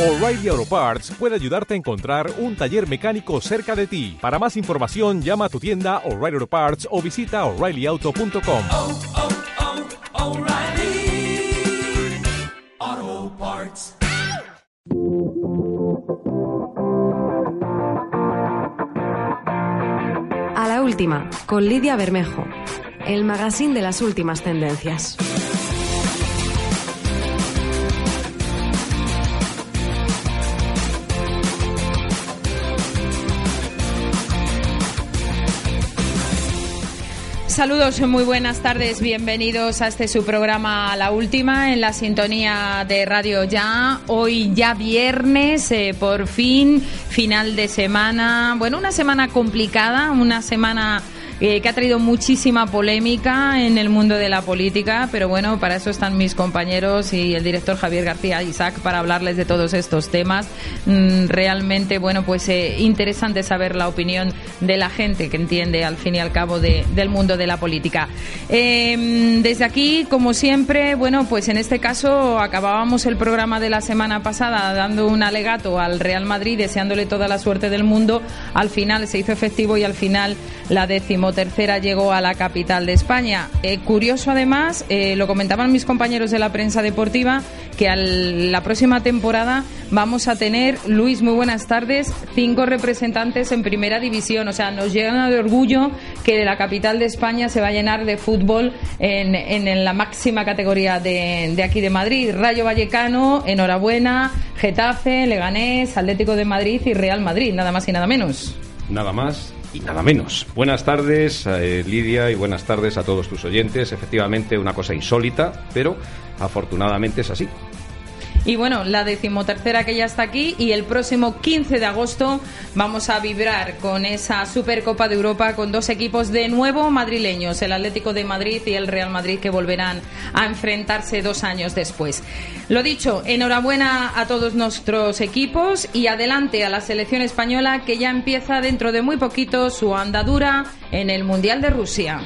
O'Reilly Auto Parts puede ayudarte a encontrar un taller mecánico cerca de ti. Para más información, llama a tu tienda O'Reilly Auto Parts o visita oreillyauto.com. oh, oh, Parts. A la última, con Lidia Bermejo, el magazine de las últimas tendencias. Saludos, muy buenas tardes, bienvenidos a este su programa La Última en la sintonía de Radio Ya. Hoy ya viernes, eh, por fin, final de semana. Bueno, una semana complicada, una semana eh, que ha traído muchísima polémica en el mundo de la política, pero bueno, para eso están mis compañeros y el director Javier García Isaac para hablarles de todos estos temas. Mm, realmente, bueno, pues eh, interesante saber la opinión de la gente que entiende al fin y al cabo de- del mundo de la política. Eh, desde aquí, como siempre, bueno, pues en este caso acabábamos el programa de la semana pasada dando un alegato al Real Madrid, deseándole toda la suerte del mundo. Al final se hizo efectivo y al final la decimotercera llegó a la capital de España. Eh, curioso además, eh, lo comentaban mis compañeros de la prensa deportiva, que a la próxima temporada vamos a tener, Luis, muy buenas tardes, cinco representantes en primera división. O sea, nos llena de orgullo que de la capital de España se va a llenar de fútbol en, en- en la máxima categoría de, de aquí de Madrid. Rayo Vallecano, enhorabuena, Getafe, Leganés, Atlético de Madrid y Real Madrid, nada más y nada menos. Nada más y nada menos. Buenas tardes, eh, Lidia, y buenas tardes a todos tus oyentes. Efectivamente, una cosa insólita, pero afortunadamente es así. Y bueno, la decimotercera que ya está aquí y el próximo 15 de agosto vamos a vibrar con esa Supercopa de Europa con dos equipos de nuevo madrileños, el Atlético de Madrid y el Real Madrid que volverán a enfrentarse dos años después. Lo dicho, enhorabuena a todos nuestros equipos y adelante a la selección española que ya empieza dentro de muy poquito su andadura en el Mundial de Rusia.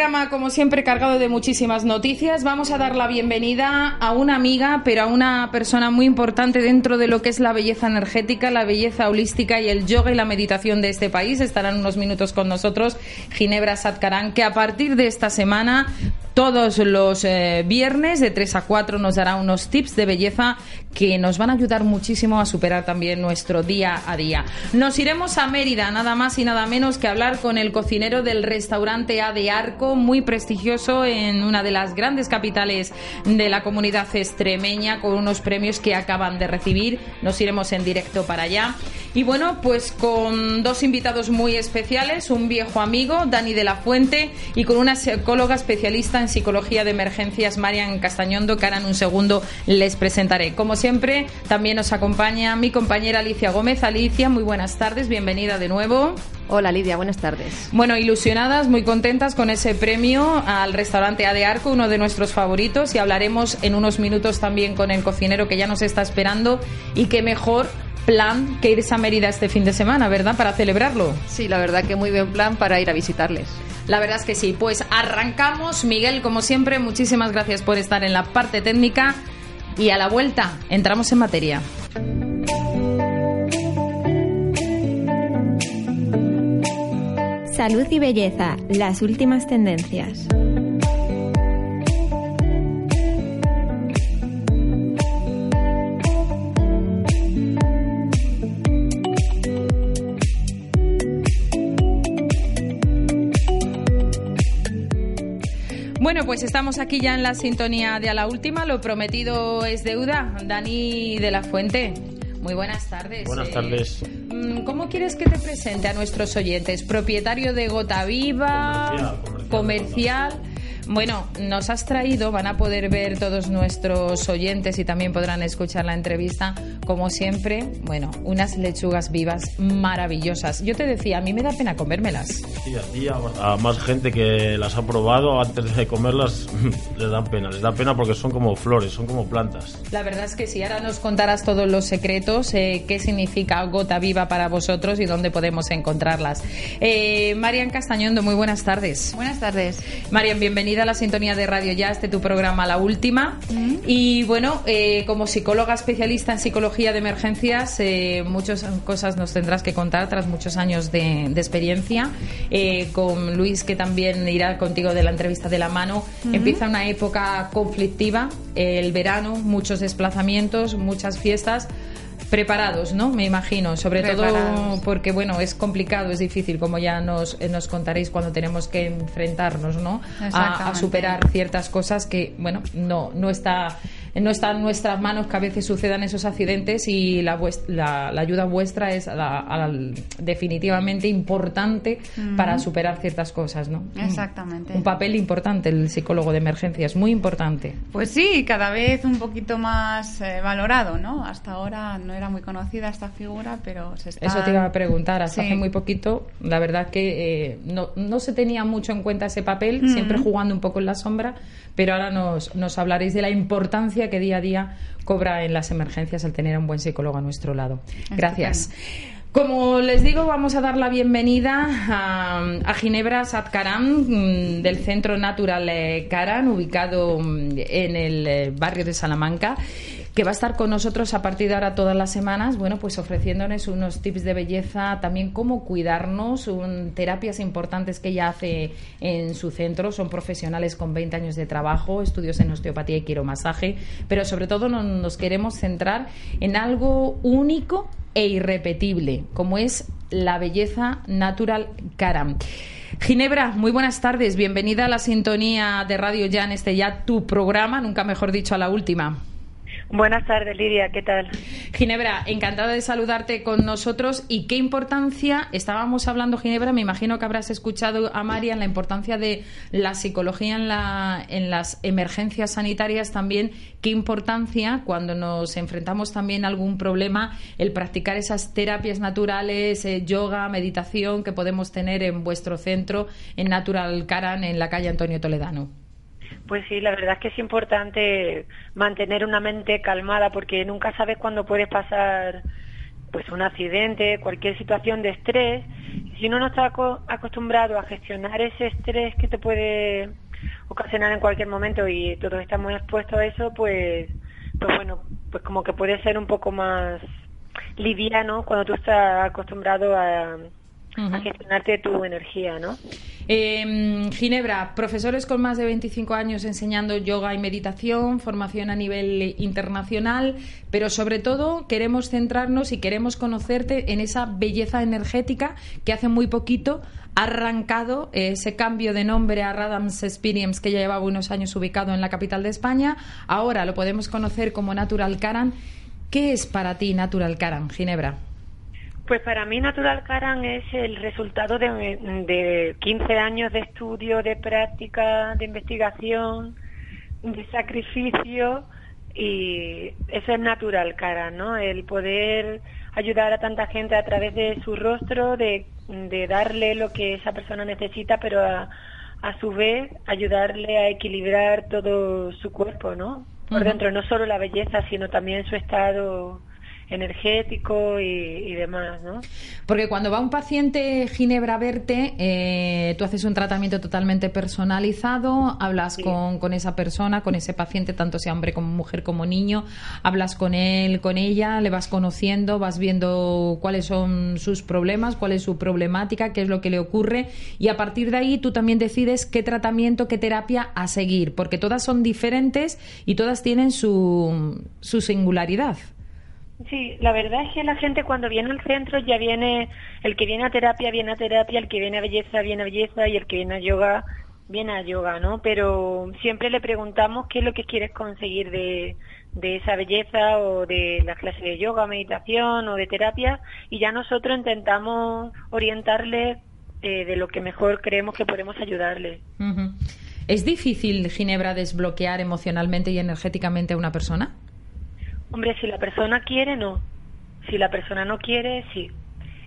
Programa, como siempre, cargado de muchísimas noticias. Vamos a dar la bienvenida a una amiga, pero a una persona muy importante dentro de lo que es la belleza energética, la belleza holística y el yoga y la meditación de este país. Estarán unos minutos con nosotros Ginebra Satkaran, que a partir de esta semana, todos los eh, viernes, de 3 a 4, nos dará unos tips de belleza que nos van a ayudar muchísimo a superar también nuestro día a día. Nos iremos a Mérida, nada más y nada menos que hablar con el cocinero del restaurante A de Arco, muy prestigioso en una de las grandes capitales de la comunidad extremeña, con unos premios que acaban de recibir. Nos iremos en directo para allá. Y bueno, pues con dos invitados muy especiales, un viejo amigo, Dani de la Fuente, y con una psicóloga especialista en psicología de emergencias, Marian Castañondo, que ahora en un segundo les presentaré. Como siempre, también nos acompaña mi compañera Alicia Gómez. Alicia, muy buenas tardes, bienvenida de nuevo. Hola Lidia, buenas tardes. Bueno, ilusionadas, muy contentas con ese premio al restaurante A de Arco, uno de nuestros favoritos, y hablaremos en unos minutos también con el cocinero que ya nos está esperando y qué mejor plan que irse a Mérida este fin de semana, ¿verdad? Para celebrarlo. Sí, la verdad que muy buen plan para ir a visitarles. La verdad es que sí. Pues arrancamos. Miguel, como siempre, muchísimas gracias por estar en la parte técnica. Y a la vuelta, entramos en materia. Salud y belleza, las últimas tendencias. Bueno, pues estamos aquí ya en la sintonía de a la última. Lo prometido es deuda. Dani de la Fuente. Muy buenas tardes. Buenas Eh, tardes. mm, ¿Cómo quieres que te presente a nuestros oyentes? ¿Propietario de Gota Viva? Comercial, comercial. comercial? Bueno, nos has traído, van a poder ver todos nuestros oyentes y también podrán escuchar la entrevista, como siempre, bueno, unas lechugas vivas maravillosas. Yo te decía, a mí me da pena comérmelas. Sí, a ti, a, a más gente que las ha probado antes de comerlas, les dan pena. Les da pena porque son como flores, son como plantas. La verdad es que si ahora nos contarás todos los secretos, eh, qué significa gota viva para vosotros y dónde podemos encontrarlas. Eh, Marian Castañondo, muy buenas tardes. Buenas tardes. Marian, bienvenida bienvenida a la sintonía de Radio Ya, este tu programa La Última. Y bueno, eh, como psicóloga especialista en psicología de emergencias, eh, muchas cosas nos tendrás que contar tras muchos años de, de experiencia. Eh, con Luis, que también irá contigo de la entrevista de la mano, empieza una época conflictiva, el verano, muchos desplazamientos, muchas fiestas preparados, ¿no? Me imagino, sobre todo Preparados. porque, bueno, es complicado, es difícil, como ya nos, nos contaréis cuando tenemos que enfrentarnos, ¿no? A, a superar ciertas cosas que, bueno, no, no está no está en nuestras manos que a veces sucedan esos accidentes y la, vues- la, la ayuda vuestra es la- definitivamente importante para superar ciertas cosas, ¿no? Exactamente. Un papel importante el psicólogo de emergencias, muy importante. Pues sí, cada vez un poquito más eh, valorado, ¿no? Hasta ahora no era muy conocida esta figura, pero se está... Eso te iba a preguntar. Hasta Sí. hace muy poquito, la verdad que eh, no, no se tenía mucho en cuenta ese papel, siempre jugando un poco en la sombra, pero ahora nos, nos hablaréis de la importancia que día a día cobra en las emergencias el tener a un buen psicólogo a nuestro lado. Gracias. Como les digo, vamos a dar la bienvenida a, a Ginebra Satkaram mm, del Centro Natural eh, Karan, ubicado mm, en el eh, barrio de Salamanca, que va a estar con nosotros a partir de ahora todas las semanas, bueno, pues ofreciéndonos unos tips de belleza, también cómo cuidarnos, un- terapias importantes que ella hace en su centro, son profesionales con 20 años de trabajo, estudios en osteopatía y quiromasaje, pero sobre todo no- nos queremos centrar en algo único e irrepetible, como es la belleza natural Karam. Ginebra, muy buenas tardes. Bienvenida a la sintonía de Radio Ya en este ya tu programa, nunca mejor dicho a la última. Buenas tardes, Lidia, ¿qué tal? Ginebra, encantada de saludarte con nosotros y qué importancia, estábamos hablando Ginebra, me imagino que habrás escuchado a Marian la importancia de la psicología en, la, en las emergencias sanitarias también, qué importancia cuando nos enfrentamos también a algún problema el practicar esas terapias naturales, eh, yoga, meditación que podemos tener en vuestro centro en Natural Karan en la calle Antonio Toledano. Pues sí, la verdad es que es importante mantener una mente calmada porque nunca sabes cuándo puedes pasar pues un accidente, cualquier situación de estrés. Si uno no está aco- acostumbrado a gestionar ese estrés que te puede ocasionar en cualquier momento y todos estamos expuestos a eso, pues pues bueno, pues como que puede ser un poco más liviano cuando tú estás acostumbrado a, a gestionarte tu energía, ¿no? Eh, Ginebra, profesores con más de 25 años enseñando yoga y meditación, formación a nivel internacional, pero sobre todo queremos centrarnos y queremos conocerte en esa belleza energética que hace muy poquito ha arrancado eh, ese cambio de nombre a Radams Experience que ya llevaba unos años ubicado en la capital de España. Ahora lo podemos conocer como Natural Karan. ¿Qué es para ti Natural Karan, Ginebra? Pues para mí Natural Karan es el resultado de, de 15 años de estudio, de práctica, de investigación, de sacrificio y eso es Natural Karan, ¿no? El poder ayudar a tanta gente a través de su rostro, de, de darle lo que esa persona necesita, pero a, a su vez ayudarle a equilibrar todo su cuerpo, ¿no? Por dentro, no solo la belleza, sino también su estado energético y, y demás, ¿no? Porque cuando va un paciente Ginebra a verte, eh, tú haces un tratamiento totalmente personalizado, hablas con, con esa persona, con ese paciente, tanto sea hombre como mujer como niño, hablas con él, con ella, le vas conociendo, vas viendo cuáles son sus problemas, cuál es su problemática, qué es lo que le ocurre y a partir de ahí tú también decides qué tratamiento, qué terapia a seguir, porque todas son diferentes y todas tienen su, su singularidad. Sí, la verdad es que la gente cuando viene al centro ya viene, el que viene a terapia viene a terapia, el que viene a belleza viene a belleza y el que viene a yoga viene a yoga, ¿no? Pero siempre le preguntamos qué es lo que quieres conseguir de, esa belleza o de las clases de yoga, meditación o de terapia y ya nosotros intentamos orientarle eh, de lo que mejor creemos que podemos ayudarle. ¿Es difícil, Ginebra, desbloquear emocionalmente y energéticamente a una persona? Hombre, si la persona quiere, no. Si la persona no quiere, sí.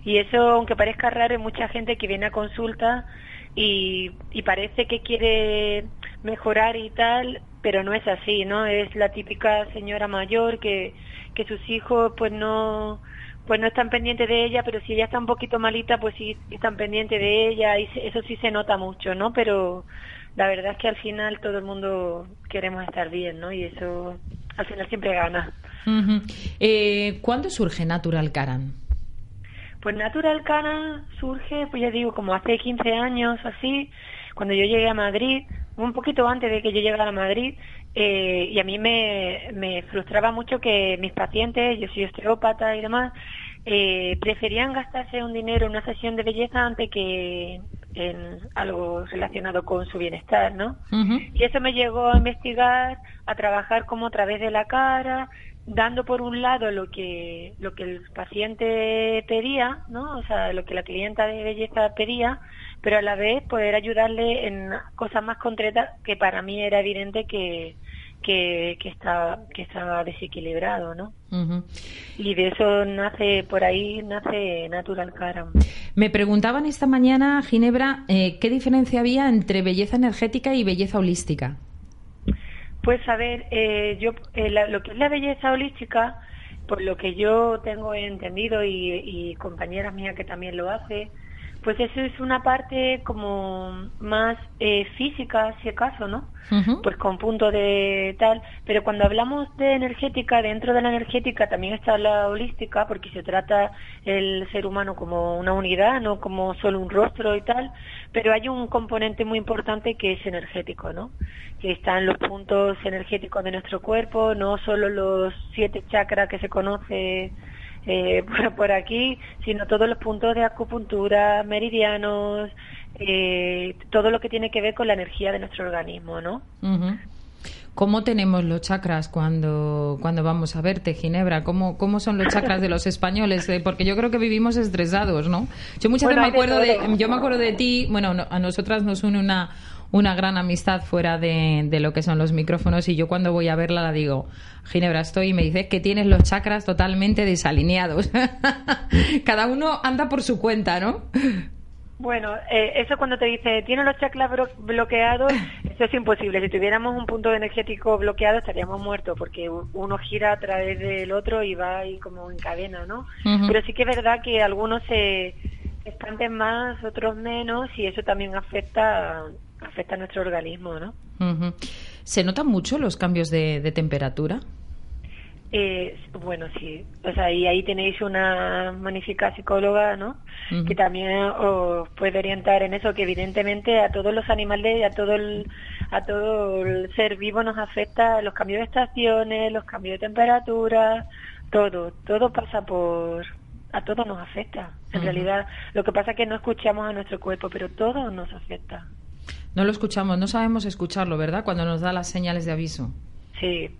Y eso, aunque parezca raro, hay mucha gente que viene a consulta y, parece que quiere mejorar y tal, pero no es así, ¿no? Es la típica señora mayor que, que sus hijos pues no pues no están pendientes de ella, pero si ella está un poquito malita, pues sí están pendientes de ella y eso sí se nota mucho, ¿no? Pero la verdad es que al final todo el mundo queremos estar bien, ¿no? Y eso al final siempre gana. Eh, ¿Cuándo surge Natural Caran? Pues Natural Cana surge, pues ya digo, como hace 15 años así, cuando yo llegué a Madrid, un poquito antes de que yo llegara a Madrid, eh, y a mí me, me frustraba mucho que mis pacientes, yo soy osteópata y demás, eh, preferían gastarse un dinero en una sesión de belleza antes que en algo relacionado con su bienestar, ¿no? Y eso me llegó a investigar, a trabajar como a través de la cara, dando por un lado lo que lo que el paciente pedía, ¿no? O sea, lo que la clienta de belleza pedía, pero a la vez poder ayudarle en cosas más concretas que para mí era evidente que que, que estaba que estaba desequilibrado, ¿no? Ujú. Y de eso nace por ahí nace Natural Caram. Me preguntaban esta mañana, Ginebra, eh, ¿qué diferencia había entre belleza energética y belleza holística? Pues a ver, eh, yo eh, la- lo que es la belleza holística, por lo que yo tengo entendido y, y compañeras mías que también lo hace, pues eso es una parte como más eh, física, si acaso, ¿no? Pues con punto de tal. Pero cuando hablamos de energética, dentro de la energética también está la holística, porque se trata el ser humano como una unidad, no como solo un rostro y tal. Pero hay un componente muy importante que es energético, ¿no? Que están los puntos energéticos de nuestro cuerpo, no solo los siete chakras que se conoce eh, por, por aquí, sino todos los puntos de acupuntura, meridianos, eh, todo lo que tiene que ver con la energía de nuestro organismo, ¿no? ¿Cómo tenemos los chakras cuando, cuando vamos a verte, Ginebra? ¿Cómo, ¿Cómo son los chakras de los españoles? Eh, porque yo creo que vivimos estresados, ¿no? Yo muchas Bueno, veces me acuerdo de, yo me acuerdo de ti, bueno, no- a nosotras nos une una, una gran amistad fuera de, de lo que son los micrófonos y yo cuando voy a verla la digo, Ginebra, estoy y me dice que tienes los chakras totalmente desalineados. Cada uno anda por su cuenta, ¿no? Bueno, eh, eso cuando te dice, tiene los chakras bloqueados, eso es imposible. Si tuviéramos un punto energético bloqueado estaríamos muertos porque uno gira a través del otro y va ahí como en cadena, ¿no? Pero sí que es verdad que algunos se expanden más, otros menos y eso también afecta afecta a nuestro organismo, ¿no? Ujú. ¿Se notan mucho los cambios de, de temperatura? Eh, bueno, sí. O sea, y ahí tenéis una magnífica psicóloga, ¿no? Que también os puede orientar en eso, que evidentemente a todos los animales, a todo el, a todo el ser vivo nos afecta los cambios de estaciones, los cambios de temperatura, todo, todo pasa por, a todos nos afecta. En realidad, lo que pasa es que no escuchamos a nuestro cuerpo, pero todo nos afecta. No lo escuchamos, no sabemos escucharlo, ¿verdad? Cuando nos da las señales de aviso. Sí.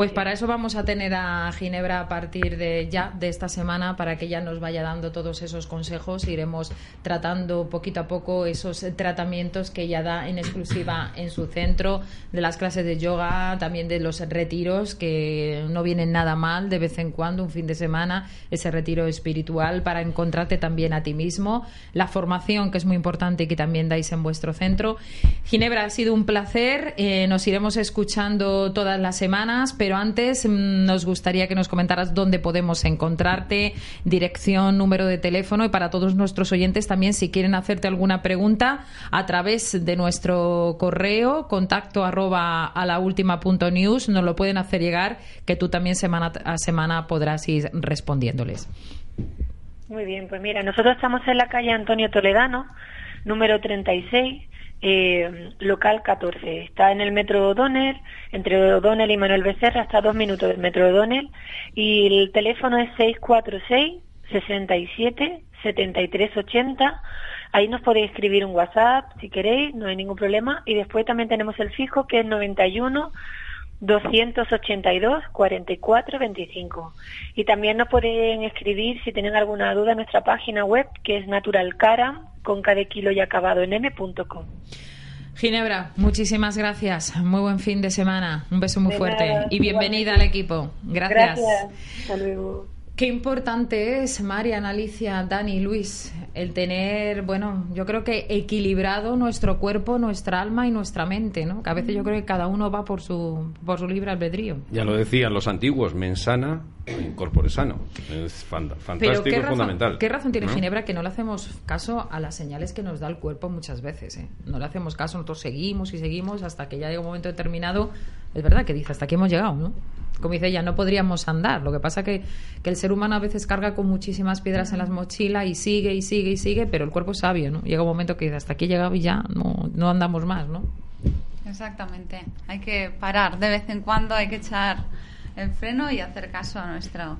Pues para eso vamos a tener a Ginebra a partir de ya, de esta semana, para que ella nos vaya dando todos esos consejos. Iremos tratando poquito a poco esos tratamientos que ella da en exclusiva en su centro, de las clases de yoga, también de los retiros, que no vienen nada mal de vez en cuando, un fin de semana, ese retiro espiritual para encontrarte también a ti mismo, la formación, que es muy importante y que también dais en vuestro centro. Ginebra, ha sido un placer. eh, nos iremos escuchando todas las semanas, pero antes mm, nos gustaría que nos comentaras dónde podemos encontrarte, dirección, número de teléfono y para todos nuestros oyentes también si quieren hacerte alguna pregunta a través de nuestro correo contacto arroba a la última punto news nos lo pueden hacer llegar que tú también semana a semana podrás ir respondiéndoles. Muy bien, pues mira, nosotros estamos en la calle Antonio Toledano, número 36, eh, local 14. Está en el metro O'Donnell, entre O'Donnell y Manuel Becerra, está dos minutos del metro O'Donnell. Y el teléfono es 646 67 73 80. Ahí nos podéis escribir un WhatsApp si queréis, no hay ningún problema. Y después también tenemos el fijo que es 91 282 44 25. Y también nos pueden escribir si tienen alguna duda en nuestra página web que es naturalcara con cada kilo y acabado en m.com. Ginebra, muchísimas gracias. Muy buen fin de semana. Un beso muy De fuerte nada, y bienvenida al equipo. Gracias. Hasta luego. Qué importante es, Marian, Alicia, Dani, Luis, el tener, bueno, yo creo que equilibrado nuestro cuerpo, nuestra alma y nuestra mente, ¿no? Que a veces yo creo que cada uno va por su, por su libre albedrío. Ya lo decían los antiguos, mensana incorpore sano. Es Pero fantástico ¿qué y razón, fundamental. ¿qué razón tiene ¿no? Ginebra que no le hacemos caso a las señales que nos da el cuerpo muchas veces? ¿eh? No le hacemos caso, nosotros seguimos y seguimos hasta que ya llega un momento determinado. Es verdad que dice, hasta aquí hemos llegado, ¿no? Como dice ella, no podríamos andar. Lo que pasa que, que el ser humano a veces carga con muchísimas piedras en las mochilas y sigue y sigue y sigue, pero el cuerpo es sabio, ¿no? Llega un momento que dice, hasta aquí he llegado y ya no, no andamos más, ¿no? Exactamente. Hay que parar de vez en cuando, hay que echar el freno y hacer caso a nuestras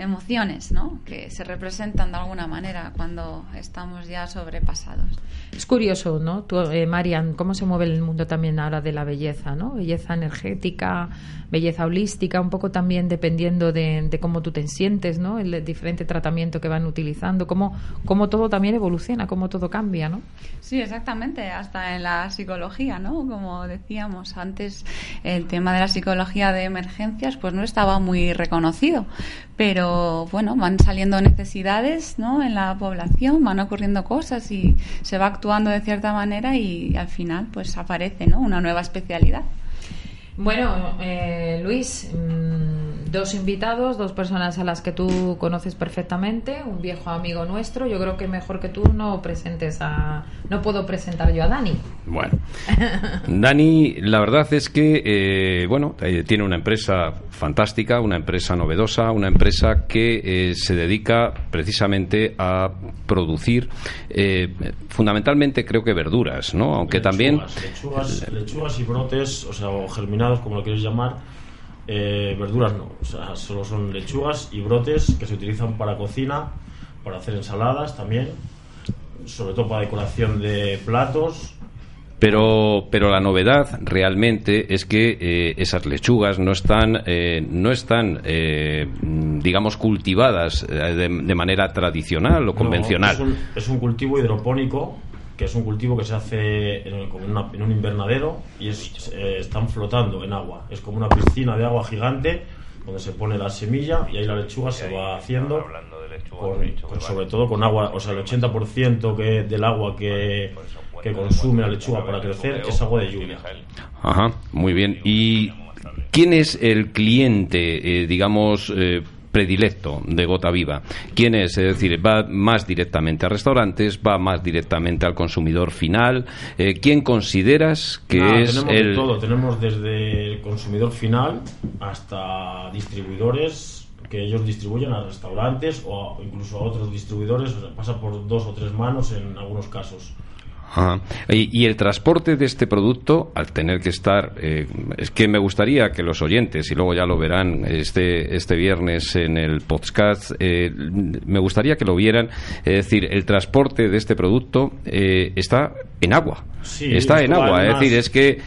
emociones, ¿no? Que se representan de alguna manera cuando estamos ya sobrepasados. Es curioso, ¿no? Tú, eh, Marian, cómo se mueve el mundo también ahora de la belleza, ¿no? Belleza energética, belleza holística, un poco también dependiendo de, de cómo tú te sientes, ¿no? El diferente tratamiento que van utilizando, cómo, cómo todo también evoluciona, cómo todo cambia, ¿no? Sí, exactamente, hasta en la psicología, ¿no? Como decíamos antes, el tema de la psicología de emergencias pues no estaba muy reconocido, pero bueno, van saliendo necesidades, ¿no? En la población, van ocurriendo cosas y se va actuando de cierta manera y al final pues aparece, ¿no? Una nueva especialidad. Bueno, eh, Luis, mm, dos invitados, dos personas a las que tú conoces perfectamente, un viejo amigo nuestro. Yo creo que mejor que tú no presentes a. No puedo presentar yo a Dani. Bueno, Dani, la verdad es que, eh, bueno, eh, tiene una empresa fantástica, una empresa novedosa, una empresa que eh, se dedica precisamente a producir, eh, fundamentalmente creo que verduras, ¿no? Aunque también... Lechugas, lechugas y brotes, o sea, o germinados, como lo quieres llamar. eh, verduras no, o sea, solo son lechugas y brotes que se utilizan para cocina, para hacer ensaladas también, sobre todo para decoración de platos. Pero, pero la novedad realmente es que eh, esas lechugas no están, eh, no están eh, digamos, cultivadas de, de manera tradicional o No, convencional. es, un, es un cultivo hidropónico, que es un cultivo que se hace en, una- en un invernadero y es- eh, están flotando en agua. Es como una piscina de agua gigante donde se pone la semilla y ahí la lechuga se va haciendo, con- con- sobre todo con agua, o sea, el 80% que, del agua que, que consume la lechuga para crecer es agua de lluvia. Ajá, muy bien. ¿Y quién es el cliente, eh, digamos, eh, predilecto de Gota Viva? ¿Quién es? Es decir, ¿va más directamente a restaurantes? ¿Va más directamente al consumidor final? Eh, ¿Quién consideras que Nada, es tenemos el... todo, tenemos desde el consumidor final hasta distribuidores que ellos distribuyen a restaurantes o incluso a otros distribuidores, o sea, pasa por dos o tres manos en algunos casos. Ajá. Y, y el transporte de este producto, al tener que estar, eh, es que me gustaría que los oyentes, y luego ya lo verán este, este viernes en el podcast, eh, me gustaría que lo vieran, es decir, el transporte de este producto eh, está en agua. Sí, está en agua, es decir, es que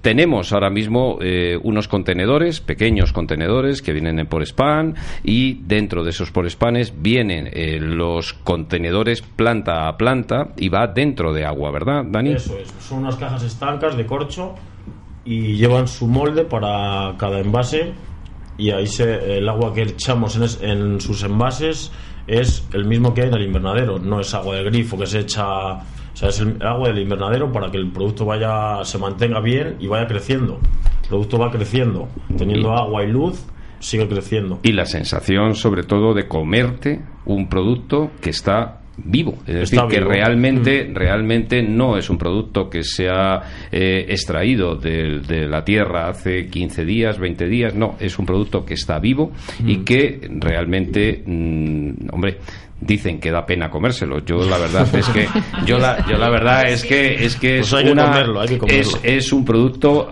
tenemos ahora mismo unos contenedores, pequeños contenedores que vienen en por spam y dentro de esos por spanes vienen eh, los contenedores planta a planta y va dentro de agua, ¿verdad, Dani? Eso es, son unas cajas estancas de corcho y llevan su molde para cada envase y ahí se, el agua que echamos en, es- en sus envases es el mismo que hay en el invernadero, no es agua de grifo que se echa, o sea, es el agua del invernadero para que el producto vaya, se mantenga bien y vaya creciendo. El producto va creciendo, teniendo agua y luz, sigue creciendo. Y la sensación, sobre todo, de comerte un producto que está vivo, es decir, Está que vivo. realmente, realmente no es un producto que se ha eh, extraído de, de la tierra hace 15 días, 20 días, no, es un producto que está vivo y que realmente, mm, hombre, dicen que da pena comérselo. Yo la verdad es que yo la, yo la verdad es que es que Pues es hay que una comerlo, hay que comerlo. es, es un producto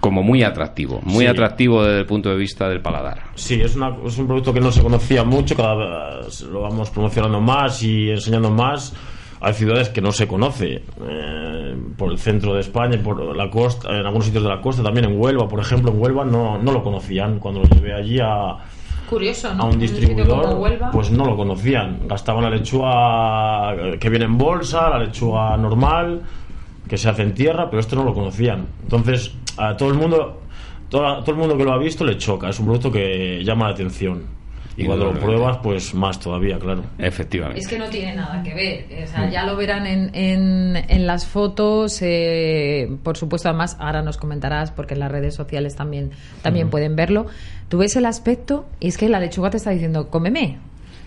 como muy atractivo, muy Sí. atractivo desde el punto de vista del paladar. Sí, es, una- es un producto que no se conocía mucho, cada vez lo vamos promocionando más y enseñando más. Hay ciudades que no se conoce, eh, por el centro de España, por la costa, en algunos sitios de la costa, también en Huelva, por ejemplo, en Huelva no, no lo conocían. Cuando lo llevé allí a, Curioso, ¿no? a un distribuidor, pues no lo conocían. Gastaban la lechuga eh, que viene en bolsa, la lechuga normal, que se hace en tierra, pero esto no lo conocían. Entonces, a todo el mundo, toda- todo el mundo que lo ha visto le choca. Es un producto que llama la atención. Y cuando lo pruebas, pues más todavía, claro. Efectivamente. Es que no tiene nada que ver. O sea, ya lo verán en, en, en las fotos. eh, por supuesto, además, ahora nos comentarás, porque en las redes sociales también, también Ujú. pueden verlo. Tú ves el aspecto y es que la lechuga te está diciendo, cómeme.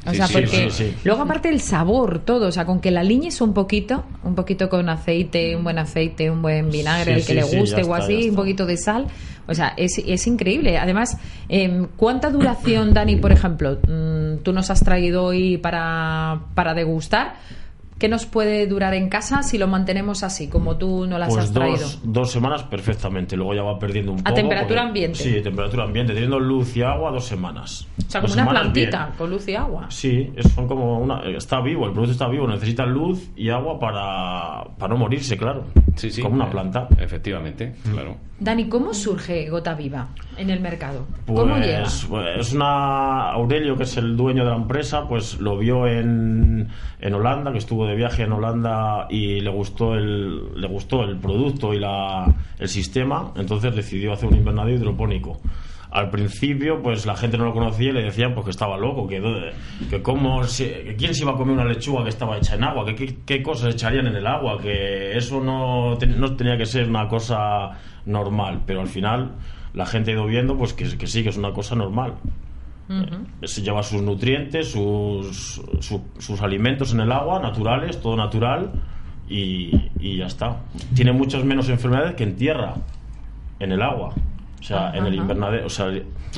O Sí, sea, sí, porque sí, luego aparte el sabor, todo, o sea, con que la liñes un poquito, un poquito con aceite, un buen aceite, un buen vinagre, el que le guste o así, un poquito de sal, o sea, es, es increíble. Además, em, ¿cuánta duración, Dani, por ejemplo, mm, tú nos has traído hoy para, para degustar? ¿Qué nos puede durar en casa si lo mantenemos así, como tú no las Pues has traído? dos, dos semanas perfectamente, luego ya va perdiendo un A poco. temperatura porque- ambiente. Sí, temperatura ambiente, teniendo luz y agua dos semanas. O sea, Dos como una semanas bien. plantita con luz y agua. Sí, es- son como una, está vivo, el producto está vivo, necesita luz y agua para, para no morirse, claro. Sí, sí. Como una planta. Efectivamente, claro. Dani, ¿cómo surge Gota Viva en el mercado? ¿Cómo llega? Pues, pues, es una Aurelio que es el dueño de la empresa, pues lo vio en, en Holanda, que estuvo de viaje en Holanda y le gustó el le gustó el producto y la, el sistema, entonces decidió hacer un invernadero hidropónico. Al principio, pues la gente no lo conocía y le decían pues que estaba loco, que, que cómo se- que quién se iba a comer una lechuga que estaba hecha en agua, que qué, qué cosas echarían en el agua, que eso no, ten- no tenía que ser una cosa normal, pero al final la gente ha ido viendo pues que, que sí, que es una cosa normal. Se lleva sus nutrientes, sus, su- sus alimentos en el agua, naturales, todo natural, y, y ya está. Tiene muchas menos enfermedades que en tierra, en el agua. O sea, en el invernadero. O sea,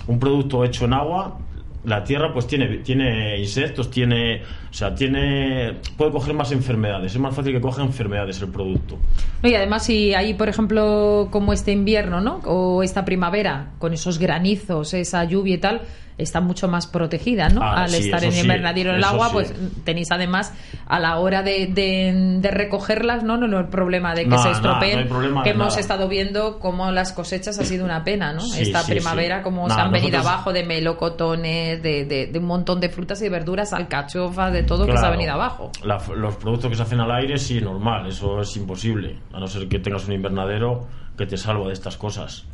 un producto hecho en agua, la tierra pues tiene, tiene insectos, tiene. O sea, tiene. puede coger más enfermedades. Es más fácil que coja enfermedades el producto. No, y además, si hay, por ejemplo, como este invierno, ¿no? O esta primavera, con esos granizos, esa lluvia y tal, está mucho más protegida, ¿no? Ah, Al sí, estar en sí, invernadero en el agua, sí. pues tenéis además a la hora de, de- de recogerlas, ¿no? No, no el problema de que No, se estropeen, no que hemos nada. estado viendo cómo las cosechas ha sido una pena, ¿no? Esta primavera, como se han venido abajo de melocotones, de, de, de un montón de frutas y verduras, alcachofas, de todo que se ha venido abajo. La- los productos que se hacen al aire, sí, normal, eso es imposible, a no ser que tengas un invernadero que te salva de estas cosas.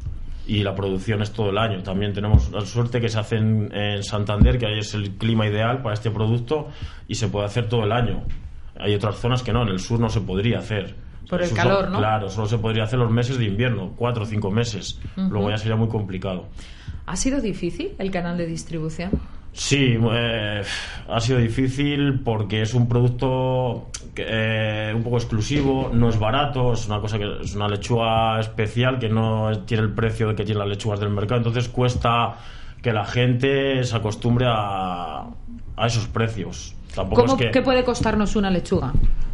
Y la producción es todo el año. También tenemos la suerte que se hacen en Santander, que ahí es el clima ideal para este producto y se puede hacer todo el año. Hay otras zonas que no, en el sur no se podría hacer. Por el calor, solo- ¿no? Claro, solo se podría hacer los meses de invierno, cuatro o cinco meses. Luego ya sería muy complicado. ¿Ha sido difícil el canal de distribución? Sí, eh, ha sido difícil porque es un producto que, eh, un poco exclusivo, no es barato, es una cosa que es una lechuga especial que no tiene el precio de que tienen las lechugas del mercado, entonces cuesta que la gente se acostumbre a, a esos precios. Tampoco ¿Cómo, es que ¿Qué puede costarnos una lechuga?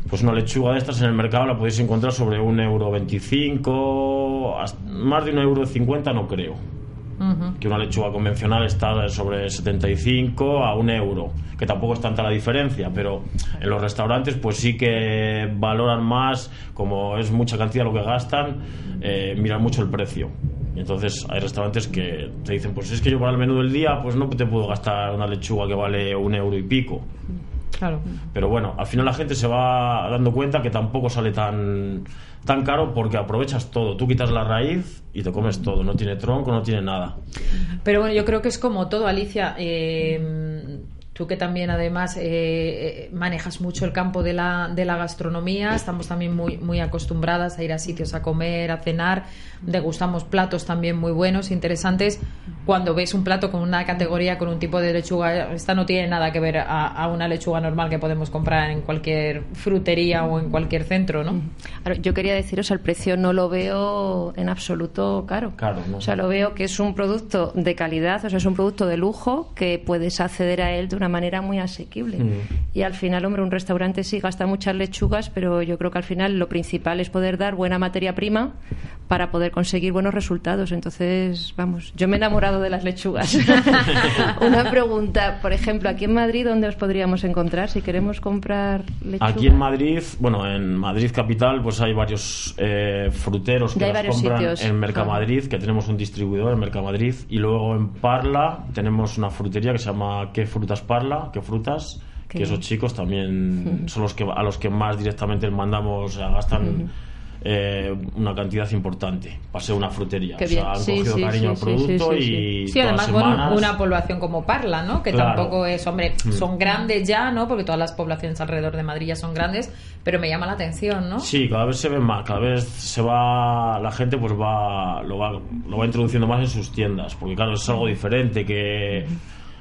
pues una lechuga de estas en el mercado la podéis encontrar sobre un euro veinticinco, más de un euro cincuenta no creo Que una lechuga convencional está sobre 75 a un euro, que tampoco es tanta la diferencia, pero en los restaurantes pues sí que valoran más, como es mucha cantidad lo que gastan, eh, miran mucho el precio. Entonces hay restaurantes que te dicen, pues es que yo para el menú del día pues no te puedo gastar una lechuga que vale un euro y pico. Claro. Pero bueno, al final la gente se va dando cuenta que tampoco sale tan, tan caro porque aprovechas todo. Tú quitas la raíz y te comes todo. No tiene tronco, no tiene nada. Pero bueno, yo creo que es como todo, Alicia. eh, tú que también además eh, eh, manejas mucho el campo de la, de la gastronomía, estamos también muy, muy acostumbradas a ir a sitios a comer, a cenar, degustamos platos también muy buenos, interesantes. Cuando ves un plato con una categoría, con un tipo de lechuga, esta no tiene nada que ver a, a una lechuga normal que podemos comprar en cualquier frutería o en cualquier centro, ¿no? Ahora, yo quería deciros, el precio no lo veo en absoluto caro. Caro, ¿no? O sea, lo veo que es un producto de calidad, o sea, es un producto de lujo que puedes acceder a él de una manera muy asequible. Mm. Y al final, hombre, un restaurante sí gasta muchas lechugas, pero yo creo que al final lo principal es poder dar buena materia prima para poder conseguir buenos resultados. Entonces, vamos, yo me he enamorado de las lechugas. una pregunta, por ejemplo, aquí en Madrid, ¿dónde os podríamos encontrar si queremos comprar lechuga? Aquí en Madrid, bueno, en Madrid capital, pues hay varios eh, fruteros que Ya hay las varios compran sitios. en Mercamadrid, que tenemos un distribuidor en Mercamadrid, y luego en Parla tenemos una frutería que se llama ¿Qué frutas Parla? ¿Qué frutas? Qué que esos chicos también son los que a los que más directamente mandamos, o sea, gastan eh, una cantidad importante para ser una frutería. O sea, han Sí, cogido sí, cariño sí, al producto y Sí, además, las bueno, semanas- una población como Parla, ¿no? Que Claro. tampoco es, hombre, Mm. son grandes ya, ¿no? Porque todas las poblaciones alrededor de Madrid ya son grandes, pero me llama la atención, ¿no? Sí, cada vez se ve más, cada vez se va, la gente pues va, lo va, lo va introduciendo más en sus tiendas, porque claro, es algo diferente que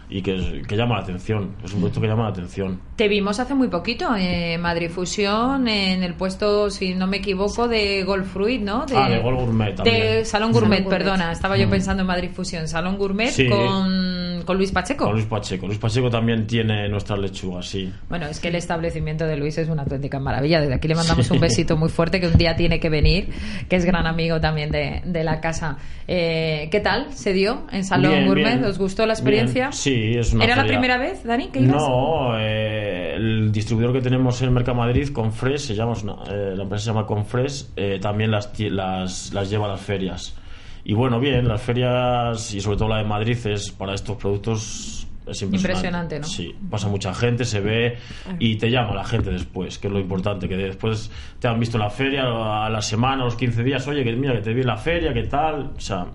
y que, que llama la atención, es un producto que llama la atención. Te vimos hace muy poquito en Madrid Fusión, en el puesto, si no me equivoco, de Golf Fruit, ¿no? Ah, de Golf Gourmet también. De Salón Gourmet, Salón Gourmet. perdona. Estaba yo Mm. pensando en Madrid Fusión. Salón Gourmet Sí. con, con Luis Pacheco. Con Luis Pacheco, Luis Pacheco también tiene nuestras lechugas, sí. Bueno, es que el establecimiento de Luis es una auténtica maravilla. Desde aquí le mandamos Sí. un besito muy fuerte que un día tiene que venir, que es gran amigo también de, de la casa. Eh, ¿Qué tal se dio en Salón Bien, Gourmet? bien. ¿Os gustó la experiencia? Bien. Sí, es una ¿Era la primera vez, Dani, que ibas? No, eh, el distribuidor que tenemos en Mercamadrid, Confres, se llama, una- eh, la empresa se llama Confres, eh, también las, las lleva a las ferias. Y bueno, bien, las ferias, y sobre todo la de Madrid, es para estos productos es impresionante. Impresionante, ¿no? Sí, pasa mucha gente, se ve y te llama la gente después, que es lo importante, que después te han visto en la feria a la semana, a los 15 días, oye, que mira, que te vi en la feria, que tal, o sea,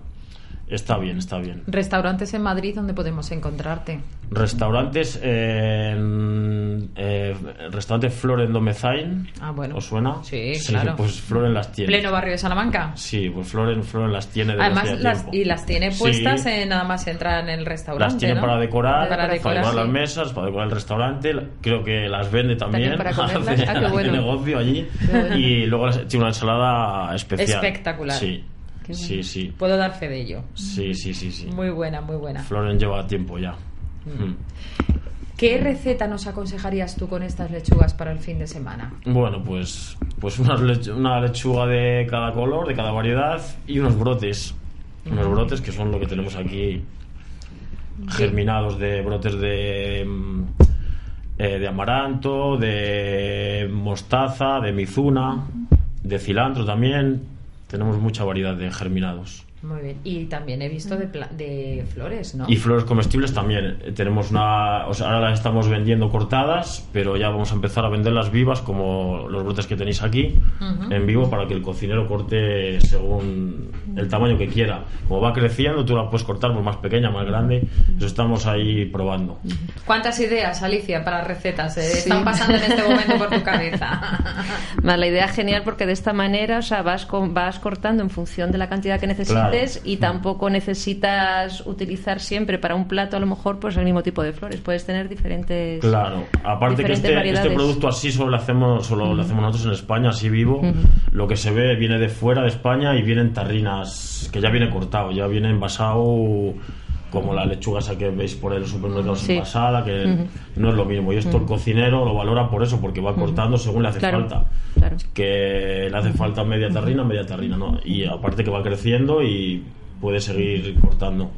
está bien, está bien. Restaurantes en Madrid donde podemos encontrarte. Restaurantes en eh, restaurante Floren Domezain. Ah, bueno. ¿Os suena? Sí, claro. Pues Floren las tiene. Pleno barrio de Salamanca. Sí, pues Floren, Floren las tiene desde Además, las, y las tiene Sí. puestas en nada más entrar en el restaurante. Las tiene ¿no? para decorar, Para decorar, sí. las mesas, para decorar el restaurante. Creo que las vende también. También para comerlas. Hace- Ah, qué hace negocio allí. Qué bueno. Y luego tiene una ensalada especial. Espectacular. Sí, Qué bueno. sí, sí. Puedo dar fe de ello. Sí, sí, sí, sí. Muy buena, muy buena. Floren lleva tiempo ya. Mm. ¿Qué receta nos aconsejarías tú con estas lechugas para el fin de semana? Bueno, pues, pues unas lech- una lechuga de cada color, de cada variedad y unos brotes. Unos brotes que son lo que tenemos aquí germinados de brotes de, mm, eh, de amaranto, de mostaza, de mizuna, de cilantro también. Tenemos mucha variedad de germinados. Muy bien. Y también he visto de, pla- de flores, ¿no? Y flores comestibles también. Eh, Tenemos una. O sea, ahora las estamos vendiendo cortadas, pero ya vamos a empezar a venderlas vivas, como los brotes que tenéis aquí, en vivo, para que el cocinero corte según el tamaño que quiera. Como va creciendo, tú la puedes cortar por más pequeña, más grande. Eso estamos ahí probando. ¿Cuántas ideas, Alicia, para recetas eh, Sí. están pasando en este momento por tu cabeza? La idea es genial porque de esta manera o sea, vas, con- vas cortando en función de la cantidad que necesites Claro. Y tampoco necesitas utilizar siempre para un plato a lo mejor pues el mismo tipo de flores. Puedes tener diferentes. Claro, aparte que este, este producto así solo lo hacemos, solo lo hacemos nosotros en España, así vivo. Lo que se ve viene de fuera de España y viene en tarrinas, que ya viene cortado, ya viene envasado como la lechuga esa que veis por el Sí. envasada, que no es lo mismo. Y esto el cocinero lo valora por eso, porque va cortando según le hace Claro, falta. claro. Que le hace falta media tarrina, media tarrina, ¿no? Y aparte que va creciendo y puede seguir cortando.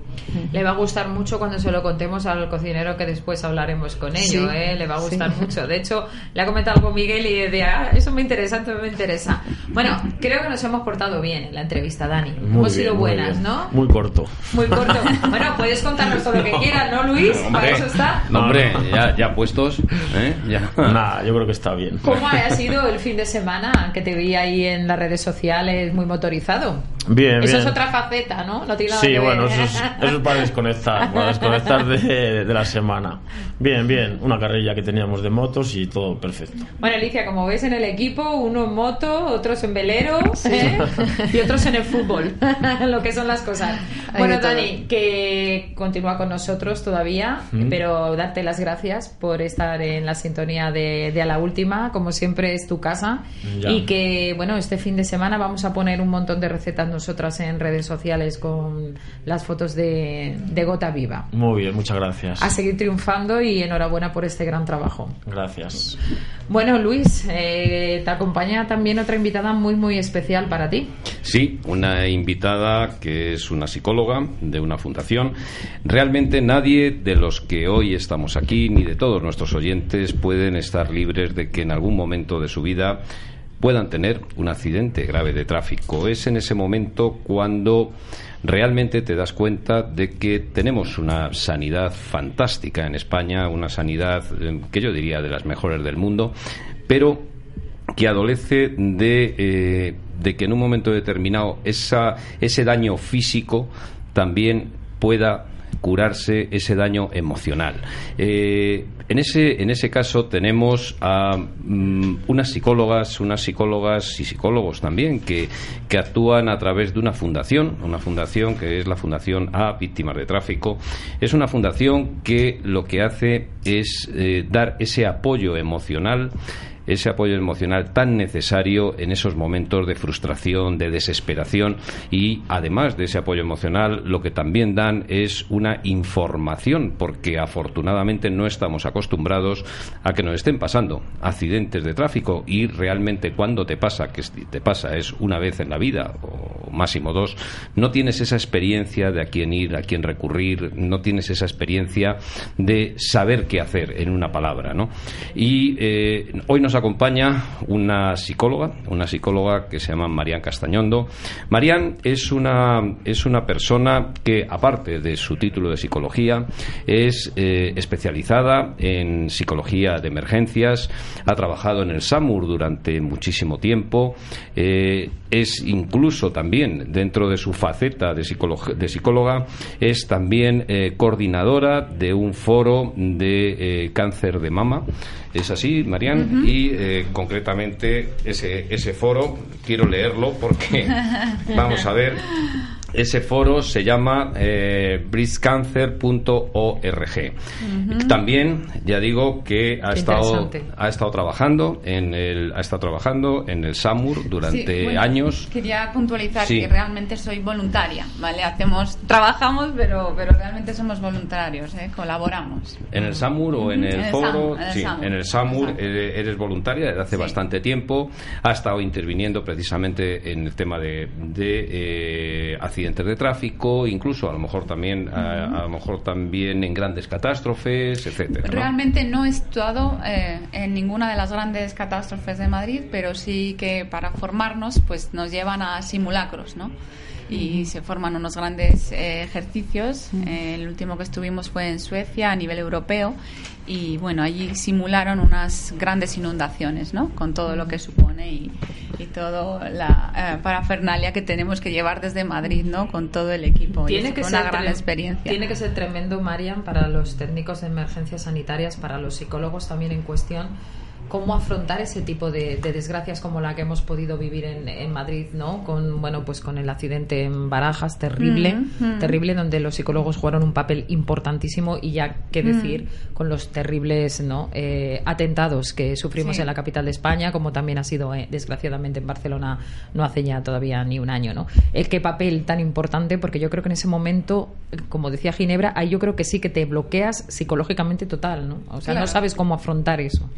Le va a gustar mucho cuando se lo contemos al cocinero que después hablaremos con ello, Sí, ¿eh? Le va a gustar sí. mucho. De hecho, le ha comentado algo Miguel y decía, ah, eso me interesa, esto me interesa. Bueno, creo que nos hemos portado bien en la entrevista, Dani. Muy hemos bien, sido muy buenas, bien. ¿no? Muy corto. Muy corto. Bueno, puedes contarnos todo lo que quieras, ¿no, Luis? Para eso está. No, hombre, ya, ya puestos. ¿eh? Ya. Nada, yo creo que está bien. ¿Cómo ha sido el fin de semana que te vi ahí en las redes sociales muy motorizado? Bien, Eso bien. es otra faceta, ¿no? No tiene nada Sí, que ver. bueno, eso es, eso es para desconectar, para desconectar de, de la semana. Bien, bien, una carrilla que teníamos de motos y todo perfecto. Bueno, Alicia, como ves en el equipo, uno en moto, otros en velero ¿eh? y otros en el fútbol, lo que son las cosas. Bueno. Dani, que continúa con nosotros todavía, Mm. pero darte las gracias por estar en la sintonía de, de A la Última, como siempre es tu casa, Ya. y que, bueno, este fin de semana vamos a poner un montón de recetas nosotras en redes sociales con las fotos de, de Gota Viva. Muy bien, muchas gracias. A seguir triunfando y enhorabuena por este gran trabajo. Gracias. Bueno, Luis, eh, te acompaña también otra invitada muy, muy especial para ti. Sí, una invitada que es una psicóloga de una fundación. Realmente nadie de los que hoy estamos aquí, ni de todos nuestros oyentes, pueden estar libres de que en algún momento de su vida puedan tener un accidente grave de tráfico. Es en ese momento cuando realmente te das cuenta de que tenemos una sanidad fantástica en España, una sanidad eh, que yo diría de las mejores del mundo, pero que adolece de eh, que en un momento determinado ese daño físico también pueda curarse ese daño emocional. Eh, en, ese, en ese caso tenemos a mm, unas psicólogas, unas psicólogas y psicólogos también que, que actúan a través de una fundación, una fundación que es la Fundación A Víctimas de Tráfico. Es una fundación que lo que hace es eh, dar ese apoyo emocional ese apoyo emocional tan necesario en esos momentos de frustración, de desesperación y además de ese apoyo emocional lo que también dan es una información porque afortunadamente no estamos acostumbrados a que nos estén pasando accidentes de tráfico y realmente cuando te pasa, que te pasa es una vez en la vida o máximo dos, no tienes esa experiencia de a quién ir, a quién recurrir, no tienes esa experiencia de saber qué hacer en una palabra, ¿no? Y eh, hoy nos acompaña una psicóloga, una psicóloga que se llama Marian Castañondo. Marian es una, es una persona que, aparte de su título de psicología, es eh, especializada en psicología de emergencias, ha trabajado en el SAMUR durante muchísimo tiempo, eh, es incluso también, dentro de su faceta de, de psicóloga, es también eh, coordinadora de un foro de cáncer de mama. Es así, Marian, y eh, concretamente ese, ese foro, quiero leerlo porque vamos a ver ese foro se llama eh, También, ya digo, que ha estado, ha estado trabajando en el, ha estado trabajando en el SAMUR durante años. Quería puntualizar que realmente soy voluntaria, ¿vale? Hacemos, trabajamos, pero, pero realmente somos voluntarios, ¿eh? colaboramos. ¿En el SAMUR o en el, foro? sí, en el SAMUR eres voluntaria desde hace bastante tiempo. Ha estado interviniendo precisamente en el tema de, de eh, de tráfico, incluso a lo mejor también a, lo mejor también en grandes catástrofes, etcétera. Realmente no he estado eh, en ninguna de las grandes catástrofes de Madrid, pero sí que para formarnos pues nos llevan a simulacros, ¿no? y se forman unos grandes eh, ejercicios. el último que estuvimos fue en Suecia a nivel europeo y bueno, allí simularon unas grandes inundaciones, ¿no? Con todo lo que supone y, y toda la eh, parafernalia que tenemos que llevar desde Madrid, ¿no? Con todo el equipo. Tiene que ser una gran experiencia. Tiene que ser tremendo, Marian, para los técnicos de emergencias sanitarias, para los psicólogos también en cuestión cómo afrontar ese tipo de, desgracias como la que hemos podido vivir en, Madrid, ¿no? Con bueno, pues con el accidente en Barajas terrible, mm, mm. terrible donde los psicólogos jugaron un papel importantísimo y ya qué mm. decir con los terribles, ¿no? Eh, atentados que sufrimos en la capital de España, como también ha sido eh, desgraciadamente en Barcelona no hace ya todavía ni un año, ¿no? El qué papel tan importante porque yo creo que en ese momento, como decía Ginebra, ahí yo creo que sí que te bloqueas psicológicamente total, ¿no? O sea, no sabes cómo afrontar eso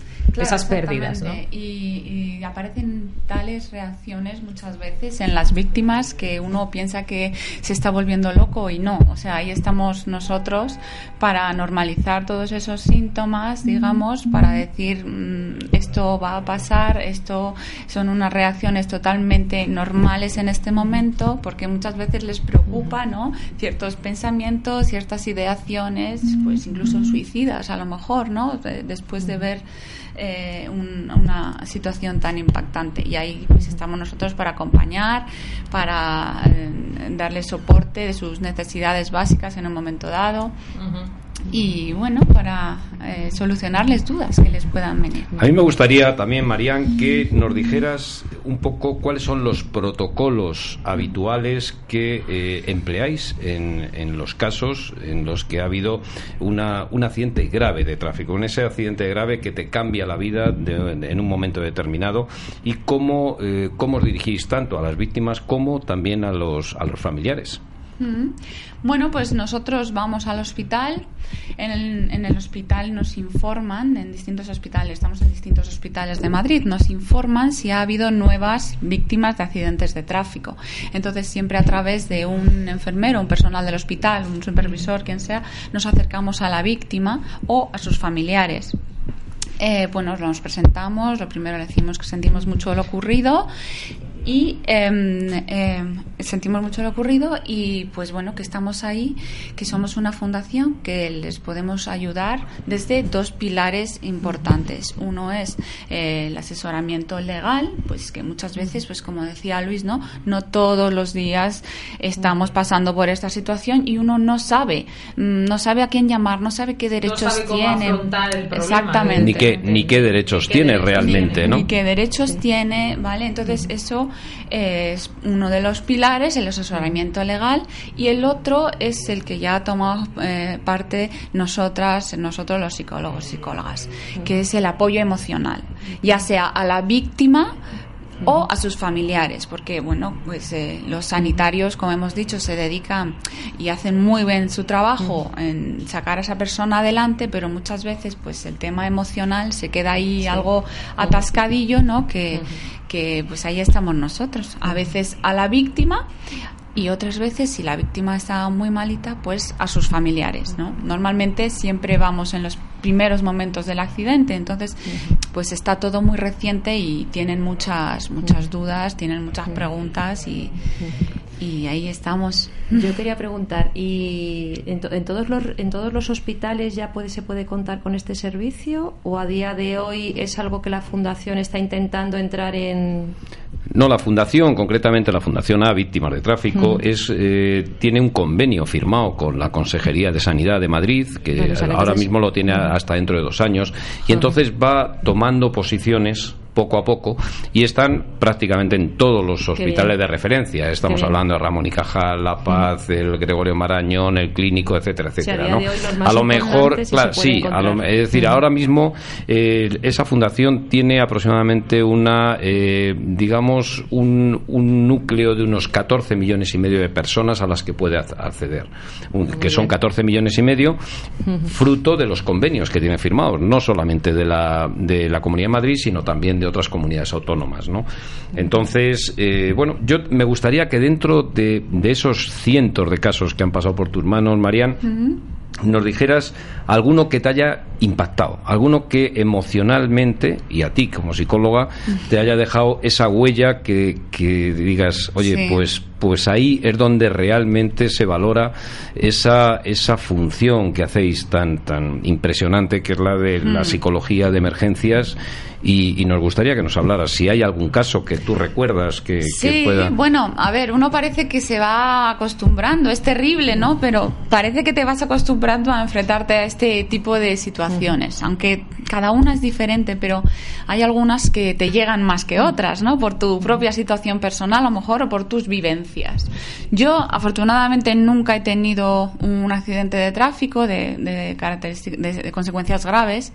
pérdidas. Y, aparecen tales reacciones muchas veces en las víctimas que uno piensa que se está volviendo loco y no. O sea, ahí estamos nosotros para normalizar todos esos síntomas, digamos, para decir mm, esto va a pasar, esto son unas reacciones totalmente normales en este momento, porque muchas veces les preocupa, ¿no? Ciertos pensamientos, ciertas ideaciones, pues incluso suicidas a lo mejor, ¿no? Después de ver eh, una situación tan impactante. Y ahí pues estamos nosotros para acompañar, para eh, darle soporte de sus necesidades básicas en un momento dado y bueno, para eh, solucionarles dudas que les puedan venir. A mí me gustaría también, Marían, que nos dijeras un poco cuáles son los protocolos habituales que eh, empleáis en, en, los casos en los que ha habido una, un accidente grave de tráfico, en ese accidente grave que te cambia la vida en un momento determinado y cómo, eh, cómo os dirigís tanto a las víctimas como también a los, a los familiares. Bueno, pues nosotros vamos al hospital. En el, en el, hospital nos informan, en distintos hospitales, estamos en distintos hospitales de Madrid, nos informan si ha habido nuevas víctimas de accidentes de tráfico. Entonces, siempre a través de un enfermero, un personal del hospital, un supervisor, quien sea, nos acercamos a la víctima o a sus familiares. Eh, bueno, nos presentamos, lo primero decimos que sentimos mucho lo ocurrido y em, em, sentimos mucho lo ocurrido y pues bueno que estamos ahí que somos una fundación que les podemos ayudar desde dos pilares importantes. Uno es eh, el asesoramiento legal pues que muchas veces pues como decía Luis no no todos los días estamos pasando por esta situación y uno no sabe mm, no sabe a quién llamar no sabe qué derechos sabe cómo tiene. afrontar el problema, exactamente. Ni qué, ni qué derechos tiene realmente, ¿no? y qué derechos tiene, ¿vale? Entonces eso es uno de los pilares, el asesoramiento legal, y el otro es el que ya tomamos eh, parte nosotras, nosotros los psicólogos, psicólogas, que es el apoyo emocional, ya sea a la víctima o a sus familiares, porque bueno, pues eh, los sanitarios, como hemos dicho, se dedican y hacen muy bien su trabajo en sacar a esa persona adelante, pero muchas veces pues el tema emocional se queda ahí algo atascadillo, ¿no? Que, que pues ahí estamos nosotros, a veces a la víctima y otras veces si la víctima está muy malita pues a sus familiares no normalmente siempre vamos en los primeros momentos del accidente entonces pues está todo muy reciente y tienen muchas muchas dudas tienen muchas preguntas y, y ahí estamos. Yo quería preguntar, ¿y en, to- en todos los en todos los hospitales ya puede se puede contar con este servicio o a día de hoy es algo que la fundación está intentando entrar en No, la fundación, concretamente la Fundación A, Víctimas de Tráfico, es, eh, tiene un convenio firmado con la Consejería de Sanidad de Madrid, que ahora mismo lo tiene hasta dentro de dos años, y entonces va tomando posiciones poco a poco y están prácticamente en todos los hospitales de referencia. Estamos hablando de Ramón y Cajal, La Paz, el Gregorio Marañón, el Clínico, etcétera, etcétera. A lo mejor, sí claro, a lo- es decir, ahora mismo eh, esa fundación tiene aproximadamente una, eh, digamos, un, un núcleo de unos 14 millones y medio de personas a las que puede ac- acceder, Un- que son 14 millones y medio, fruto de los convenios que tiene firmados, no solamente de la, de la Comunidad de Madrid, sino también de otras comunidades autónomas, ¿no? Entonces, eh, bueno, yo me gustaría que dentro de, de esos cientos de casos que han pasado por tus manos, Marían, nos dijeras alguno que te haya impactado, alguno que emocionalmente, y a ti como psicóloga, te haya dejado esa huella que, que digas, oye, Sí. pues, pues ahí es donde realmente se valora esa, esa función que hacéis tan, tan impresionante, que es la de la Mm. psicología de emergencias, y, y nos gustaría que nos hablaras si hay algún caso que tú recuerdas que, que Sí, pueda... bueno, a ver, uno parece que se va acostumbrando, es terrible, ¿no? Pero parece que te vas acostumbrando a enfrentarte a este tipo de situaciones, aunque cada una es diferente, pero hay algunas que te llegan más que otras, ¿no? Por tu propia situación personal, a lo mejor, o por tus vivencias. Yo, afortunadamente, nunca he tenido un accidente de tráfico de, de, de consecuencias graves.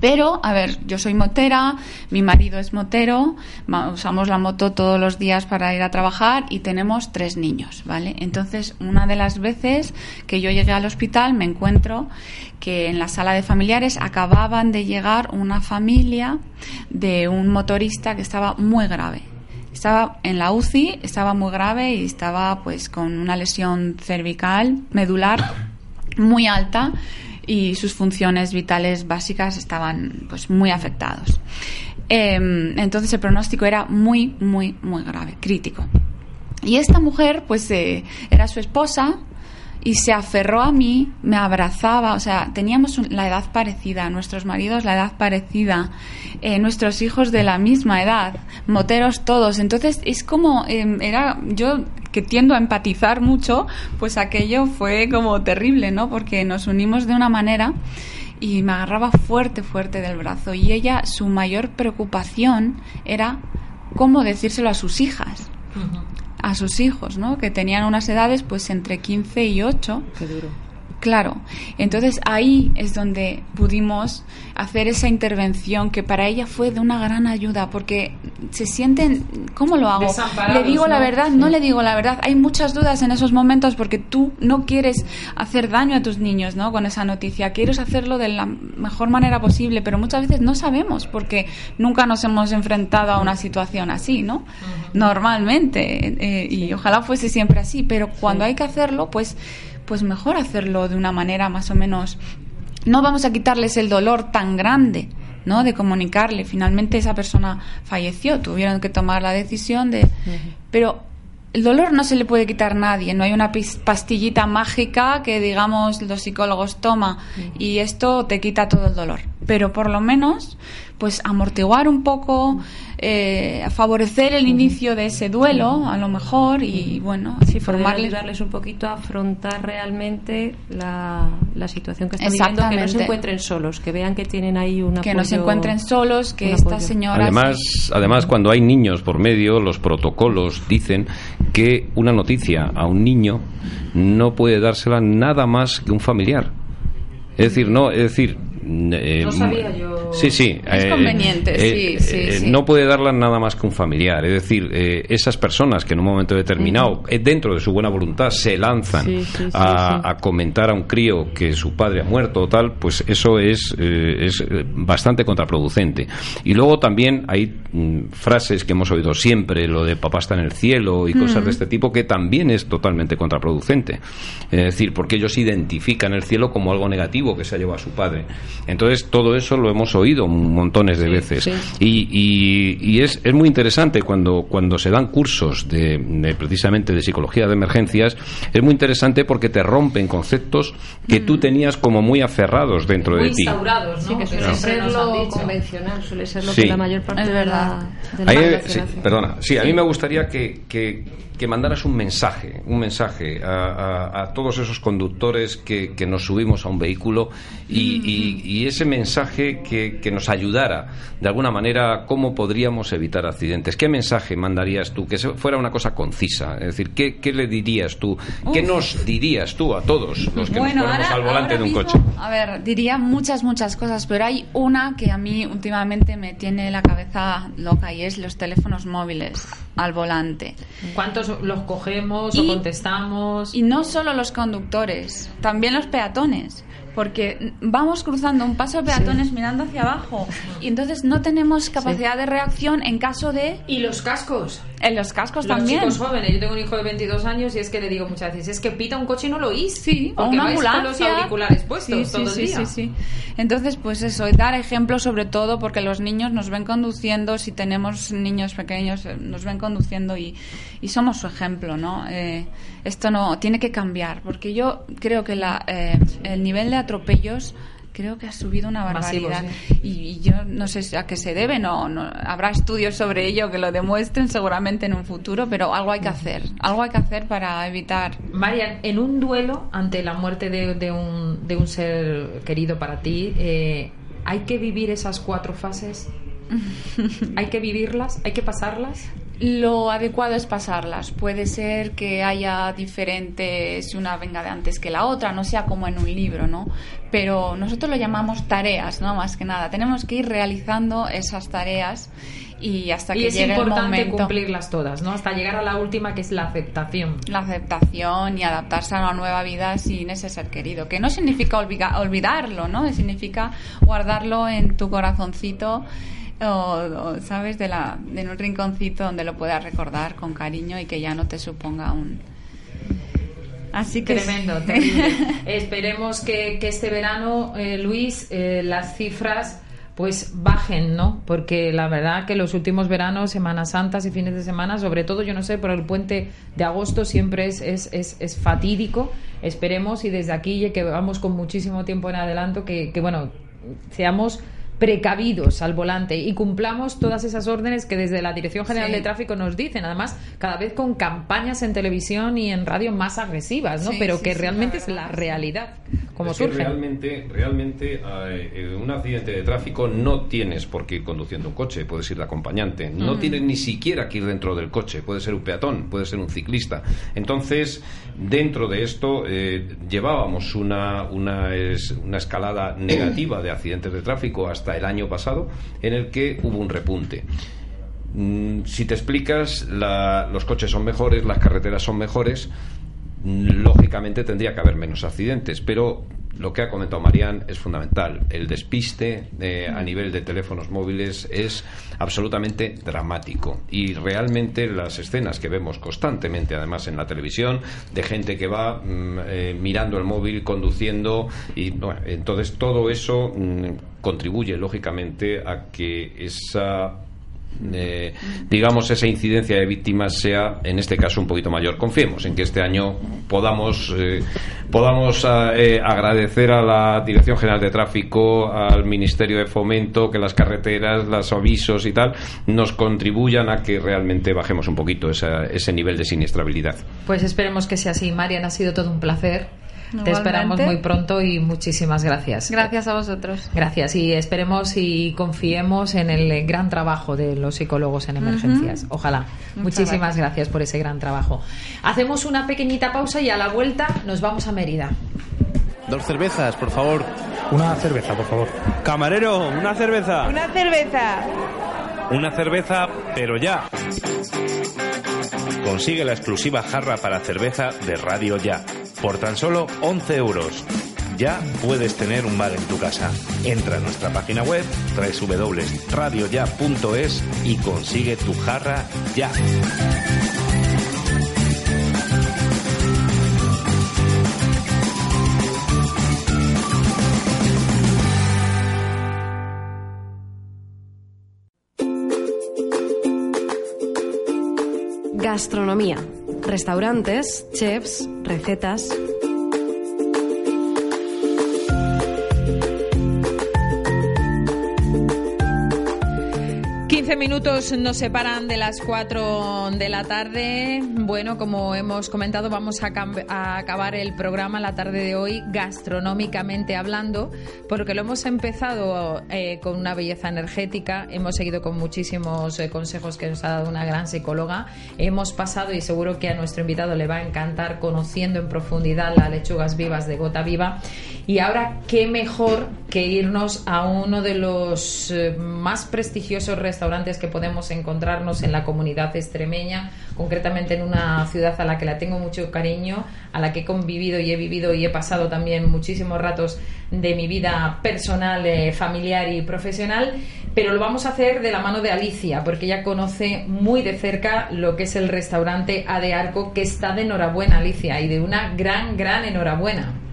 Pero, a ver, yo soy motera, mi marido es motero, usamos la moto todos los días para ir a trabajar y tenemos tres niños, ¿vale? Entonces, una de las veces que yo llegué al hospital me encuentro que en la sala de familiares acababan de llegar una familia de un motorista que estaba muy grave. Estaba en la UCI, estaba muy grave y estaba pues con una lesión cervical, medular muy alta y sus funciones vitales básicas estaban pues muy afectados. Em, entonces el pronóstico era muy, muy, muy grave, crítico. Y esta mujer, pues, eh, era su esposa y se aferró a mí, me abrazaba, o sea, teníamos la edad parecida, nuestros maridos la edad parecida, eh, nuestros hijos de la misma edad, moteros todos. Entonces es como, em, era, yo que tiendo a empatizar mucho, pues aquello fue como terrible, ¿no? Porque nos unimos de una manera y me agarraba fuerte, fuerte del brazo. Y ella, su mayor preocupación era cómo decírselo a sus hijas a sus hijos, ¿no? Que tenían unas edades pues entre 15 y 8. Qué duro. Claro. Entonces ahí es donde pudimos hacer esa intervención que para ella fue de una gran ayuda porque se sienten, ¿cómo lo hago? Le digo la verdad, no le digo la verdad. Hay muchas dudas en esos momentos porque tú no quieres hacer daño a tus niños, ¿no? Con esa noticia. Quieres hacerlo de la mejor manera posible, pero muchas veces no sabemos porque nunca nos hemos enfrentado a una situación así, ¿no? Normalmente. eh, y ojalá fuese siempre así, pero cuando hay que hacerlo, pues, pues mejor hacerlo de una manera más o menos. No vamos a quitarles el dolor tan grande, ¿no? De comunicarle. Finalmente esa persona falleció, tuvieron que tomar la decisión de... Pero el dolor no se le puede quitar a nadie, no hay una pastillita mágica que digamos los psicólogos toma y esto te quita todo el dolor. Pero por lo menos, pues amortiguar un poco, eh, favorecer el inicio de ese duelo, a lo mejor, y bueno, Sí, poder formarles ayudarles un poquito a afrontar realmente la, la situación que están viviendo, que no se encuentren solos, que vean que tienen ahí una que no se encuentren solos, que esta señora Además, además, cuando hay niños por medio, los protocolos dicen que una noticia a un niño no puede dársela nada más que un familiar. Es decir, no, es decir. Eh, No sabía yo. Sí, sí. Es eh, conveniente, eh, sí, sí, eh. No puede darla nada más que un familiar. Es decir, eh, esas personas que en un momento determinado, eh, dentro de su buena voluntad, se lanzan a, comentar a un crío que su padre ha muerto o tal, pues eso es, eh, es eh, bastante contraproducente. Y luego también hay mm, frases que hemos oído siempre, lo de papá está en el cielo y cosas de este tipo, que también es totalmente contraproducente. Es decir, porque ellos identifican el cielo como algo negativo que se ha llevado a su padre. Entonces, todo eso lo hemos oído montones de veces. sí. Y, y- y es, es muy interesante cuando, cuando se dan cursos de, de precisamente de psicología de emergencias, es muy interesante porque te rompen conceptos que tú tenías como muy aferrados dentro de ti. Sí, que suele Claro. ser lo convencional, suele ser lo Sí. que la mayor parte Es de verdad. la, de la A mí me- población sí, hace. perdona, sí, a mí me gustaría que, que- que mandaras un mensaje, un mensaje a, a- a todos esos conductores que, que nos subimos a un vehículo y, y- y ese mensaje que, que nos ayudara de alguna manera cómo podríamos evitar accidentes. ¿Qué mensaje mandarías tú? Que se- fuera una cosa concisa. Es decir, ¿qué, qué le dirías tú? ¿Qué Uf. nos dirías tú a todos los que Bueno, nos ponemos ahora- al volante de un mismo, coche? A ver, diría muchas, muchas cosas, pero hay una que a mí últimamente me tiene la cabeza loca y es los teléfonos móviles al volante. ¿Cuántos los cogemos Y- o contestamos? Y no solo los conductores, también los peatones. Porque vamos cruzando un paso de peatones mirando hacia abajo y entonces no tenemos capacidad de reacción en caso de... ¿Y los cascos? En los cascos Los también. chicos jóvenes, yo tengo un hijo de 22 años y es que le digo muchas veces, es que pita un coche y no lo oís. Sí, o una con los ambulancia. auriculares puestos Sí, sí, todo el sí, día. sí. Entonces, pues eso, dar ejemplo sobre todo porque los niños nos ven conduciendo, si tenemos niños pequeños, eh, nos ven conduciendo y, y somos su ejemplo, ¿no? Eh, esto no, tiene que cambiar, porque yo creo que la, eh, el nivel de atropellos creo que ha subido una Masivo, barbaridad y, y yo no sé a qué se debe no, no habrá estudios sobre ello que lo demuestren seguramente en un futuro pero algo hay que hacer algo hay que hacer para evitar Marian, en un duelo ante la muerte de, de un, de un ser querido para ti, eh, ¿hay que vivir esas cuatro fases? ¿Hay que vivirlas? ¿Hay que pasarlas? Lo adecuado es pasarlas. Puede ser que haya diferentes, una venga de antes que la otra, no sea como en un libro, ¿no? Pero nosotros lo llamamos tareas, ¿no? Más que nada. Tenemos que ir realizando esas tareas y hasta y que es llegue el importante momento. cumplirlas todas, ¿no? Hasta llegar a la última que es la aceptación. La aceptación y adaptarse a una nueva vida sin ese ser querido. Que no significa olvidarlo, ¿no? Significa guardarlo en tu corazoncito. O, o, sabes de la en un rinconcito donde lo puedas recordar con cariño y que ya no te suponga un así que Tremendo, terrible. Esperemos que, que este verano, eh, Luis, eh, las cifras pues bajen, ¿no? Porque la verdad que los últimos veranos, Semanas Santas y fines de semana, sobre todo, yo no sé, por el puente de agosto siempre es, es, es, es fatídico. Esperemos y desde aquí, que vamos con muchísimo tiempo en adelanto, que, que bueno, seamos precavidos al volante y cumplamos todas esas órdenes que desde la Dirección General Sí. de Tráfico nos dicen, además cada vez con campañas en televisión y en radio más agresivas, ¿no? Sí, Pero sí, que sí, realmente es la realidad, como Es que surge. realmente, realmente eh, en un accidente de tráfico no tienes por qué ir conduciendo un coche, puedes ir de acompañante. No tienes ni siquiera que ir dentro del coche, puede ser un peatón, puede ser un ciclista. Entonces, dentro de esto, eh, llevábamos una, una, es- una escalada negativa de accidentes de tráfico hasta el año pasado, en el que hubo un repunte. Mm, si te explicas, los coches son mejores, las carreteras son mejores, lógicamente tendría que haber menos accidentes, pero lo que ha comentado Marían es fundamental. El despiste eh, a nivel de teléfonos móviles es absolutamente dramático. Y realmente las escenas que vemos constantemente, además en la televisión, de gente que va mm, eh, mirando el móvil, conduciendo, y bueno, entonces todo eso mm, contribuye lógicamente a que esa eh, digamos, esa incidencia de víctimas sea, en este caso, un poquito mayor. Confiemos en que este año podamos, eh, podamos eh, agradecer a la Dirección General de Tráfico, al Ministerio de Fomento, que las carreteras, los avisos y tal, nos contribuyan a que realmente bajemos un poquito ese nivel de siniestrabilidad. Pues esperemos que sea así. Marian, ha sido todo un placer. Te esperamos muy pronto y muchísimas gracias. Gracias a vosotros. Gracias y esperemos y confiemos en el gran trabajo de los psicólogos en emergencias. Ojalá. muchísimas gracias. por ese gran trabajo. Hacemos una pequeñita pausa y a la vuelta nos vamos a Mérida. Dos cervezas, por favor. Una cerveza, por favor. Camarero, una cerveza. Una cerveza. Una cerveza, pero ya. Consigue la exclusiva jarra para cerveza de Radio Ya por tan solo 11 euros. Ya puedes tener un bar en tu casa. Entra a nuestra página web www.radioya.es y consigue tu jarra ya. Gastronomía. Restaurantes, chefs, recetas. 15 minutos nos separan de las 4 de la tarde. Bueno, como hemos comentado, vamos a, acabar el programa la tarde de hoy gastronómicamente hablando, porque lo hemos empezado eh, con una belleza energética, hemos seguido con muchísimos eh, consejos que nos ha dado una gran psicóloga, hemos pasado y seguro que a nuestro invitado le va a encantar conociendo en profundidad las lechugas vivas de Gota Viva. Y ahora, ¿qué mejor que irnos a uno de los eh, más prestigiosos restaurantes? que podemos encontrarnos en la comunidad extremeña, concretamente en una ciudad a la que la tengo mucho cariño, a la que he convivido y he vivido y he pasado también muchísimos ratos de mi vida personal, eh, familiar y profesional, pero lo vamos a hacer de la mano de Alicia, porque ella conoce muy de cerca lo que es el restaurante A de Arco, que está de enhorabuena, Alicia, y de una gran, gran enhorabuena.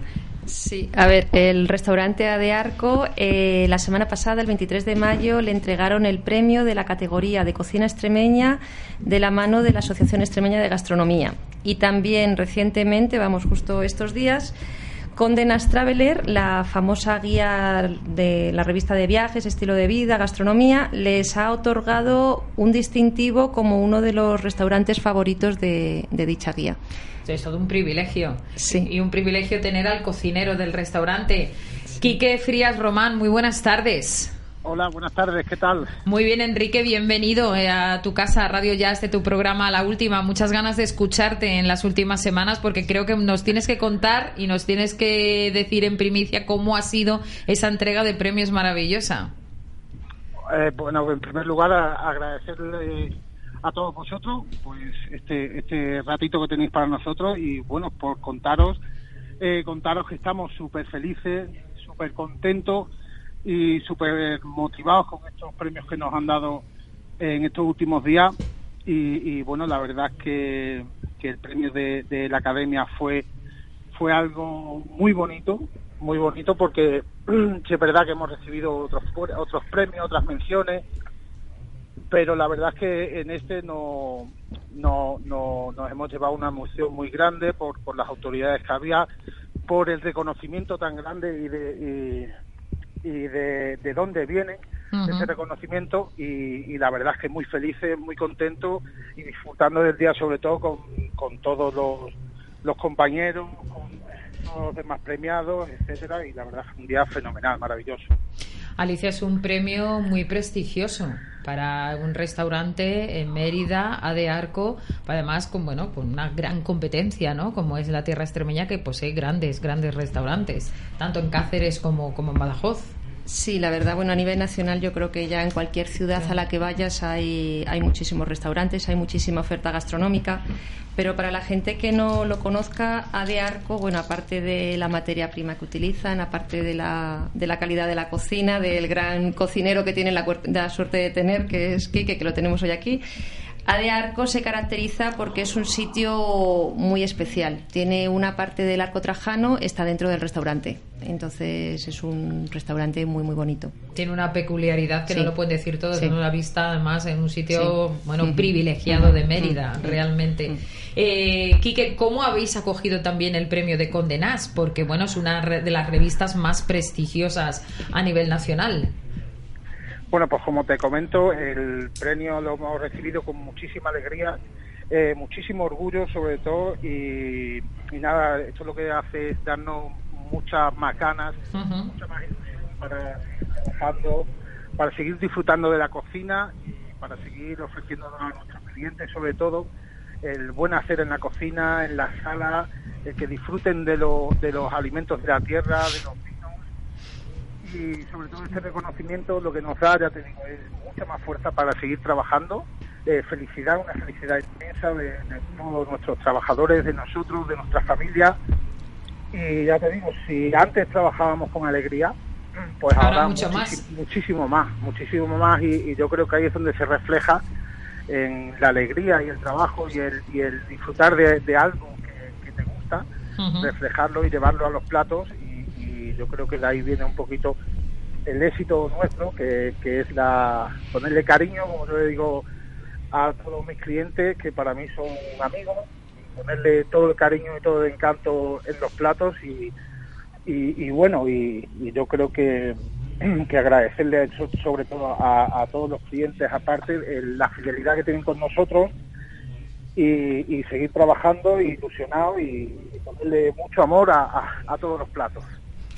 Sí, a ver, el restaurante de Arco, eh, la semana pasada, el 23 de mayo, le entregaron el premio de la categoría de cocina extremeña de la mano de la Asociación Extremeña de Gastronomía. Y también recientemente, vamos justo estos días, Condenas Traveler, la famosa guía de la revista de viajes, estilo de vida, gastronomía, les ha otorgado un distintivo como uno de los restaurantes favoritos de dicha guía. Es todo un privilegio. Sí. Y un privilegio tener al cocinero del restaurante. Quique Frías Román, muy buenas tardes. Hola, buenas tardes, ¿qué tal? Muy bien, Enrique, bienvenido eh, a tu casa, Radio Jazz, de tu programa La Última. Muchas ganas de escucharte en las últimas semanas porque creo que nos tienes que contar y nos tienes que decir en primicia cómo ha sido esa entrega de premios maravillosa. Eh, bueno, en primer lugar, agradecerle a todos vosotros pues este este ratito que tenéis para nosotros y bueno por contaros eh, contaros que estamos súper felices súper contentos y súper motivados con estos premios que nos han dado en estos últimos días. Y, bueno la verdad es que, que el premio de, de, la academia fue fue algo muy bonito muy bonito porque es verdad que hemos recibido otros otros premios otras menciones pero la verdad es que en este no, no, no nos hemos llevado una emoción muy grande por, por las autoridades que había, por el reconocimiento tan grande y de, y, de, de, dónde viene ese reconocimiento y, la verdad es que muy felices, muy contentos y disfrutando del día sobre todo con, con todos los, los compañeros, con todos los demás premiados, etcétera y la verdad es un día fenomenal, maravilloso. Alicia es un premio muy prestigioso para un restaurante en Mérida, A de Arco, además con bueno, con una gran competencia, ¿no? Como es la tierra extremeña que posee grandes, grandes restaurantes, tanto en Cáceres como, como en Badajoz. Sí, la verdad, bueno, a nivel nacional yo creo que ya en cualquier ciudad a la que vayas hay, hay muchísimos restaurantes, hay muchísima oferta gastronómica, pero para la gente que no lo conozca, A de Arco, bueno, aparte de la materia prima que utilizan, aparte de la, de la calidad de la cocina, del gran cocinero que tiene la, suerte de tener, que es Quique, que lo tenemos hoy aquí, A de Arco se caracteriza porque es un sitio muy especial. Tiene una parte del arco trajano, está dentro del restaurante. Entonces es un restaurante muy, muy bonito. Tiene una peculiaridad que Sí. no lo pueden decir todos. Sí. No la vista, además, en un sitio Sí. bueno Ujú. privilegiado de Ujú. Mérida, Ujú. realmente. Eh, Quique, ¿cómo habéis acogido también el premio de Condenás? Porque, bueno, es una de las revistas más prestigiosas a nivel nacional. Bueno, pues como te comento, el premio lo hemos recibido con muchísima alegría, eh, muchísimo orgullo sobre todo y, y nada, esto lo que hace es darnos muchas más ganas, mucha más ilusión para trabajando, para seguir disfrutando de la cocina y para seguir ofreciéndonos a nuestros clientes sobre todo el buen hacer en la cocina, en la sala, el que disfruten de, lo- de los alimentos de la tierra, de los y sobre todo este reconocimiento lo que nos da, ya te digo, es mucha más fuerza para seguir trabajando. Eh, felicidad, una felicidad inmensa de, de todos nuestros trabajadores, de nosotros, de nuestra familia. Y ya te digo, si antes trabajábamos con alegría, pues Ahora ahora, mucho más. muchísimo más, muchísimo más. Y, y yo creo que ahí es donde se refleja en la alegría y el trabajo y el, y el disfrutar de, de algo que, que te gusta, reflejarlo y llevarlo a los platos y, yo creo que de ahí viene un poquito el éxito nuestro que, que es la ponerle cariño como yo le digo a todos mis clientes que para mí son amigos ponerle todo el cariño y todo el encanto en los platos y, y, bueno y, yo creo que que agradecerle so- sobre todo a, todos los clientes aparte la fidelidad que tienen con nosotros y, seguir trabajando ilusionado y, ponerle mucho amor a- a todos los platos.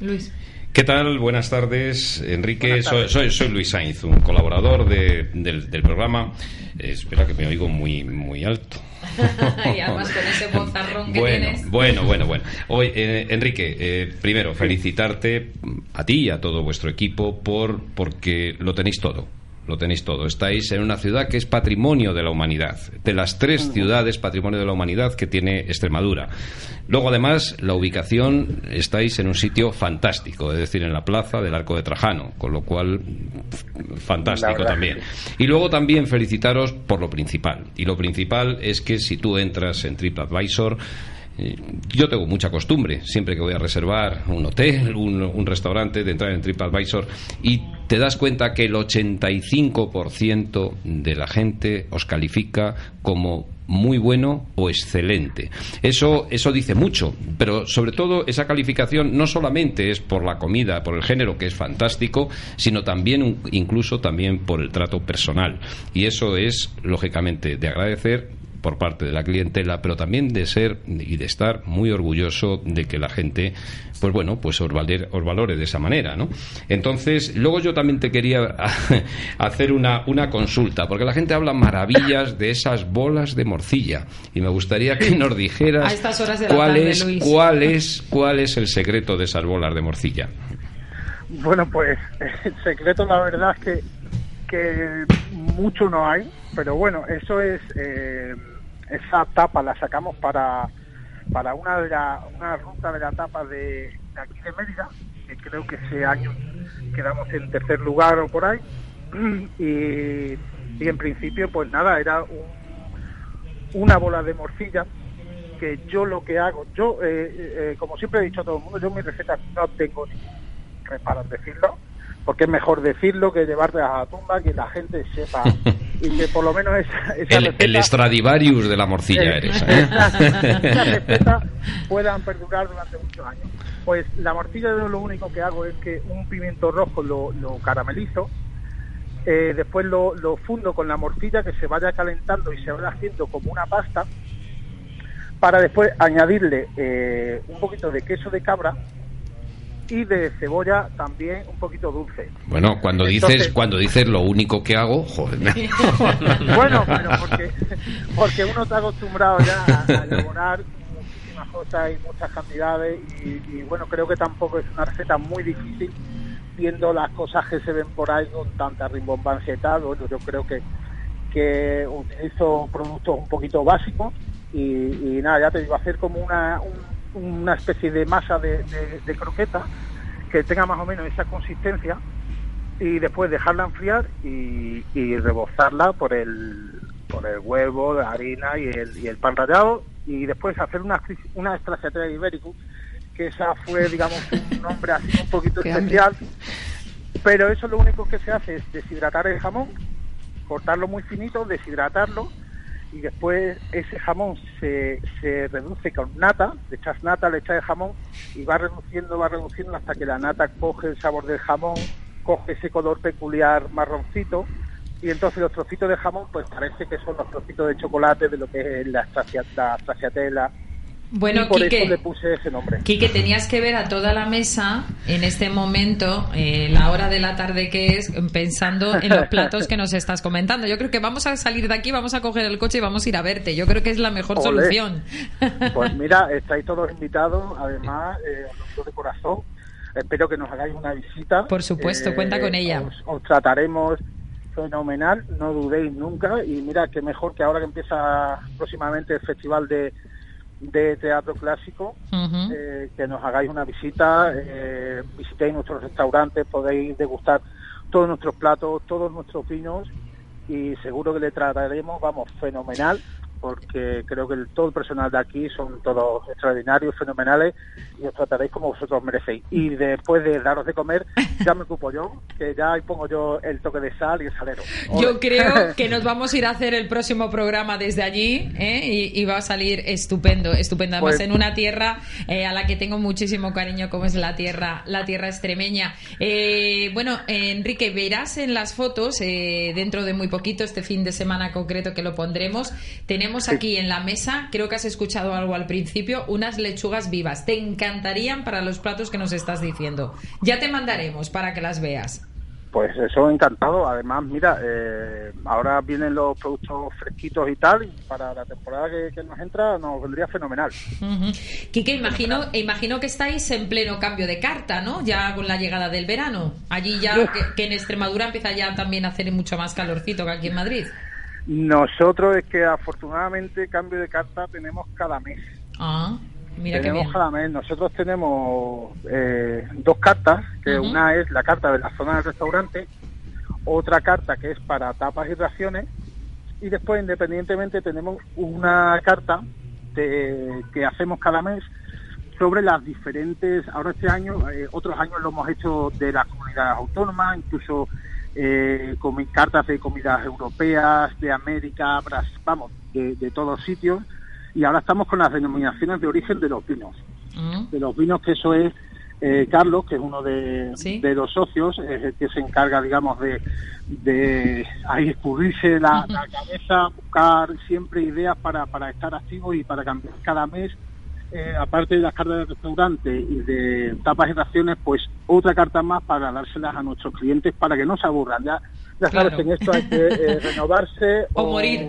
Luis. ¿Qué tal? Buenas tardes, Enrique. Soy, soy, soy Luis Sainz, un colaborador de- del, del programa. Eh, espera que me oigo muy, muy alto. y además con ese bozarrón que Bueno, tienes. bueno, bueno, bueno. Hoy, eh, Enrique, eh, primero felicitarte a ti y a todo vuestro equipo por porque lo tenéis todo. Lo tenéis todo. Estáis en una ciudad que es patrimonio de la humanidad. De las tres ciudades patrimonio de la humanidad que tiene Extremadura. Luego, además, la ubicación, estáis en un sitio fantástico, es decir, en la plaza del Arco de Trajano, con lo cual, fantástico también. Y luego también felicitaros por lo principal. Y lo principal es que si tú entras en TripAdvisor, yo tengo mucha costumbre, siempre que voy a reservar un hotel, un, un restaurante, de entrar en TripAdvisor y te das cuenta que el 85% de la gente os califica como muy bueno o excelente. Eso, eso dice mucho, pero sobre todo esa calificación no solamente es por la comida, por el género que es fantástico, sino también incluso también por el trato personal. Y eso es lógicamente de agradecer por parte de la clientela, pero también de ser y de estar muy orgulloso de que la gente, pues bueno, pues os, valer- os valore de esa manera, ¿no? Entonces, luego yo también te quería hacer una, una consulta, porque la gente habla maravillas de esas bolas de morcilla, y me gustaría que nos dijeras A estas horas de la cuál tarde, es, Luis. cuál es, cuál es el secreto de esas bolas de morcilla. Bueno, pues el secreto la verdad es que, que mucho no hay, pero bueno, eso es, eh, esa tapa la sacamos para, para una, de la, una ruta de la tapa de, aquí de Mérida, que creo que ese año quedamos en tercer lugar o por ahí, y, y en principio pues nada, era un, una bola de morcilla que yo lo que hago, yo eh, eh, como siempre he dicho a todo el mundo, yo mis recetas no tengo reparo en decirlo, porque es mejor decirlo que llevarte a la tumba, que la gente sepa y que por lo menos esa, esa El, receta, el Stradivarius de la morcilla eres. ¿eh? esa receta puedan perdurar durante muchos años. Pues la morcilla yo lo único que hago es que un pimiento rojo lo, lo caramelizo, eh, después lo, lo fundo con la morcilla que se vaya calentando y se vaya haciendo como una pasta, para después añadirle eh, un poquito de queso de cabra y de cebolla también un poquito dulce. Bueno, cuando dices, Entonces- cuando dices lo único que hago, joder. bueno, pero porque, porque uno está acostumbrado ya a, a elaborar muchísimas cosas y muchas cantidades y, y bueno, creo que tampoco es una receta muy difícil viendo las cosas que se ven por ahí con tanta rimbombancia y tal, bueno, yo creo que, que utilizo productos un poquito básicos y, y nada, ya te digo, hacer como una, un- una especie de masa de, de- de croqueta que tenga más o menos esa consistencia y después dejarla enfriar y, y rebozarla por el, por el huevo, la harina y el, y el pan rallado y después hacer una, una stracciatella ibérico que esa fue digamos un nombre así un poquito especial. Pero eso lo único que se hace es deshidratar el jamón cortarlo muy finito, deshidratarlo y después ese jamón se, se reduce con nata, le echas nata, le echas el jamón y va reduciendo, va reduciendo hasta que la nata coge el sabor del jamón, coge ese color peculiar marroncito y entonces los trocitos de jamón pues parece que son los trocitos de chocolate de lo que es la, la stracciatella Bueno, y por Quique. eso le puse ese nombre. Quique, tenías que ver a toda la mesa en este momento, eh, la hora de la tarde que es, pensando en los platos que nos estás comentando. Yo creo que vamos a salir de aquí, vamos a coger el coche y vamos a ir a verte. Yo creo que es la mejor Olé. solución. Pues mira, estáis todos invitados, además, eh, os de corazón. Espero que nos hagáis una visita. Por supuesto, cuenta con ella. Os, os trataremos fenomenal, no dudéis nunca. Y mira, que mejor que ahora que empieza próximamente el Festival de, de Teatro Clásico, eh, que nos hagáis una visita, eh, visitéis nuestros restaurantes, podéis degustar todos nuestros platos, todos nuestros vinos y seguro que le trataremos, vamos, fenomenal, porque creo que el- todo el personal de aquí son todos extraordinarios, fenomenales y os trataréis como vosotros merecéis. Y después de daros de comer, ya me ocupo yo, que ya ahí pongo yo el toque de sal y el salero. Yo creo que nos vamos a ir a hacer el próximo programa desde allí ¿eh? y, y va a salir estupendo, estupendo. Además, Pues- en una tierra eh, a la que tengo muchísimo cariño, como es la tierra, la tierra extremeña. Eh, bueno, eh, Enrique, verás en las fotos, eh, dentro de muy poquito, este fin de semana concreto que lo pondremos, tenemos aquí en la mesa, creo que has escuchado algo al principio, unas lechugas vivas. Te encantarían para los platos que nos estás diciendo. Ya te mandaremos para que las veas. Pues eso, encantado. Además, mira, eh, ahora vienen los productos fresquitos y tal, y para la temporada que, que nos entra nos vendría fenomenal. Ujú. Quique, imagino, imagino que estáis en pleno cambio de carta, ¿no? Ya con la llegada del verano. Allí ya, que, que en Extremadura empieza ya también a hacer mucho más calorcito que aquí en Madrid. Nosotros es que afortunadamente cambio de carta tenemos cada mes. Ah, mira qué tenemos bien. cada mes. Nosotros tenemos eh, dos cartas, que una es la carta de la zona del restaurante, otra carta que es para tapas y raciones, y después independientemente tenemos una carta de- que hacemos cada mes sobre las diferentes, ahora este año, eh, otros años lo hemos hecho de las comunidades autónomas, incluso eh, cartas de comidas europeas, de América, Bras- vamos, de, de todos sitios, y ahora estamos con las denominaciones de origen de los vinos. Mm. De los vinos que eso es eh, Carlos, que es uno de, de los socios, es el que se encarga, digamos, de, de ahí escurrirse la, la cabeza, buscar siempre ideas para, para estar activos y para cambiar cada mes eh, aparte de las cartas de restaurante y de tapas y raciones, pues otra carta más para dárselas a nuestros clientes para que no se aburran. Ya, ya sabes Claro. que en esto hay que eh, renovarse O morir.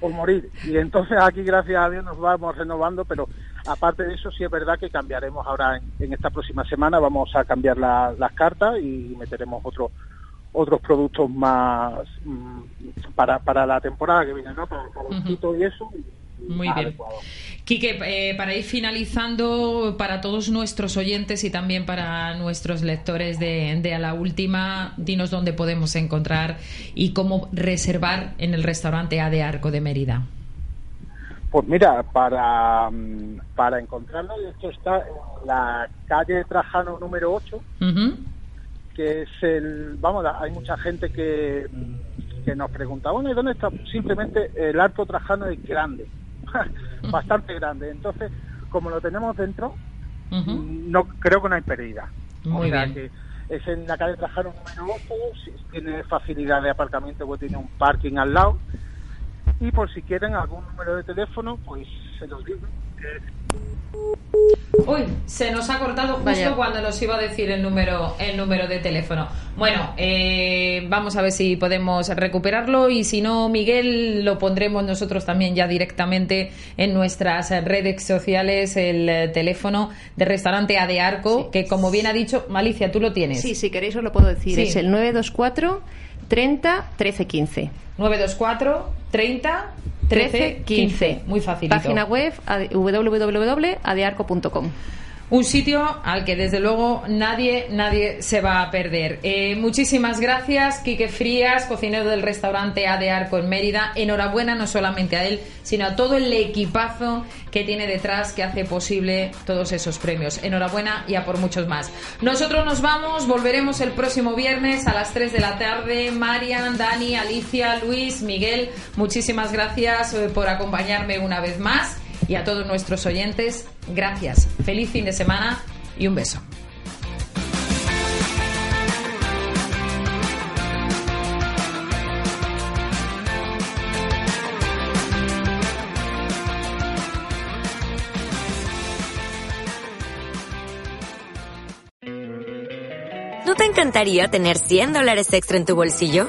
o morir. Y entonces aquí, gracias a Dios, nos vamos renovando, pero aparte de eso, sí es verdad que cambiaremos ahora en, en esta próxima semana, vamos a cambiar la- las cartas y meteremos otro, otros productos más mm, para, para la temporada que viene, ¿no? Para, el y eso. y Muy bien. Quique, eh, para ir finalizando, para todos nuestros oyentes y también para nuestros lectores de, de A la Última, dinos dónde podemos encontrar y cómo reservar en el restaurante A de Arco de Mérida. Pues mira, para, mm, para encontrarlo, esto está en la calle Trajano número 8, Ujú. que es el, vamos, hay mucha gente que, que nos pregunta, bueno, ¿y dónde está? Simplemente el arco Trajano es grande, bastante grande. Entonces, como lo tenemos dentro, no creo que no hay pérdida. Muy o sea bien. que es en la calle Trajano número 8, si- tiene facilidad de aparcamiento, pues tiene un parking al lado. Y por si quieren algún número de teléfono, pues se los digo. Uy, se nos ha cortado justo Vaya. cuando nos iba a decir el número, el número de teléfono. Bueno, eh, vamos a ver si podemos recuperarlo y si no, Miguel, lo pondremos nosotros también ya directamente en nuestras redes sociales, el teléfono de restaurante A de Arco, que como bien ha dicho, Malicia, tú lo tienes. Sí, si queréis os lo puedo decir. Sí. Es el 924 30 13 15. 924 30 13 15. Muy fácilito. Página web ade- www.adearco.com. Un sitio al que desde luego nadie, nadie se va a perder. Eh, muchísimas gracias, Quique Frías, cocinero del restaurante A de Arco en Mérida. Enhorabuena no solamente a él, sino a todo el equipazo que tiene detrás que hace posible todos esos premios. Enhorabuena y a por muchos más. Nosotros nos vamos, volveremos el próximo viernes a las 3 de la tarde. Marian, Dani, Alicia, Luis, Miguel, muchísimas gracias eh, por acompañarme una vez más. Y a todos nuestros oyentes, gracias. Feliz fin de semana y un beso. ¿No te encantaría tener 100 dólares extra en tu bolsillo?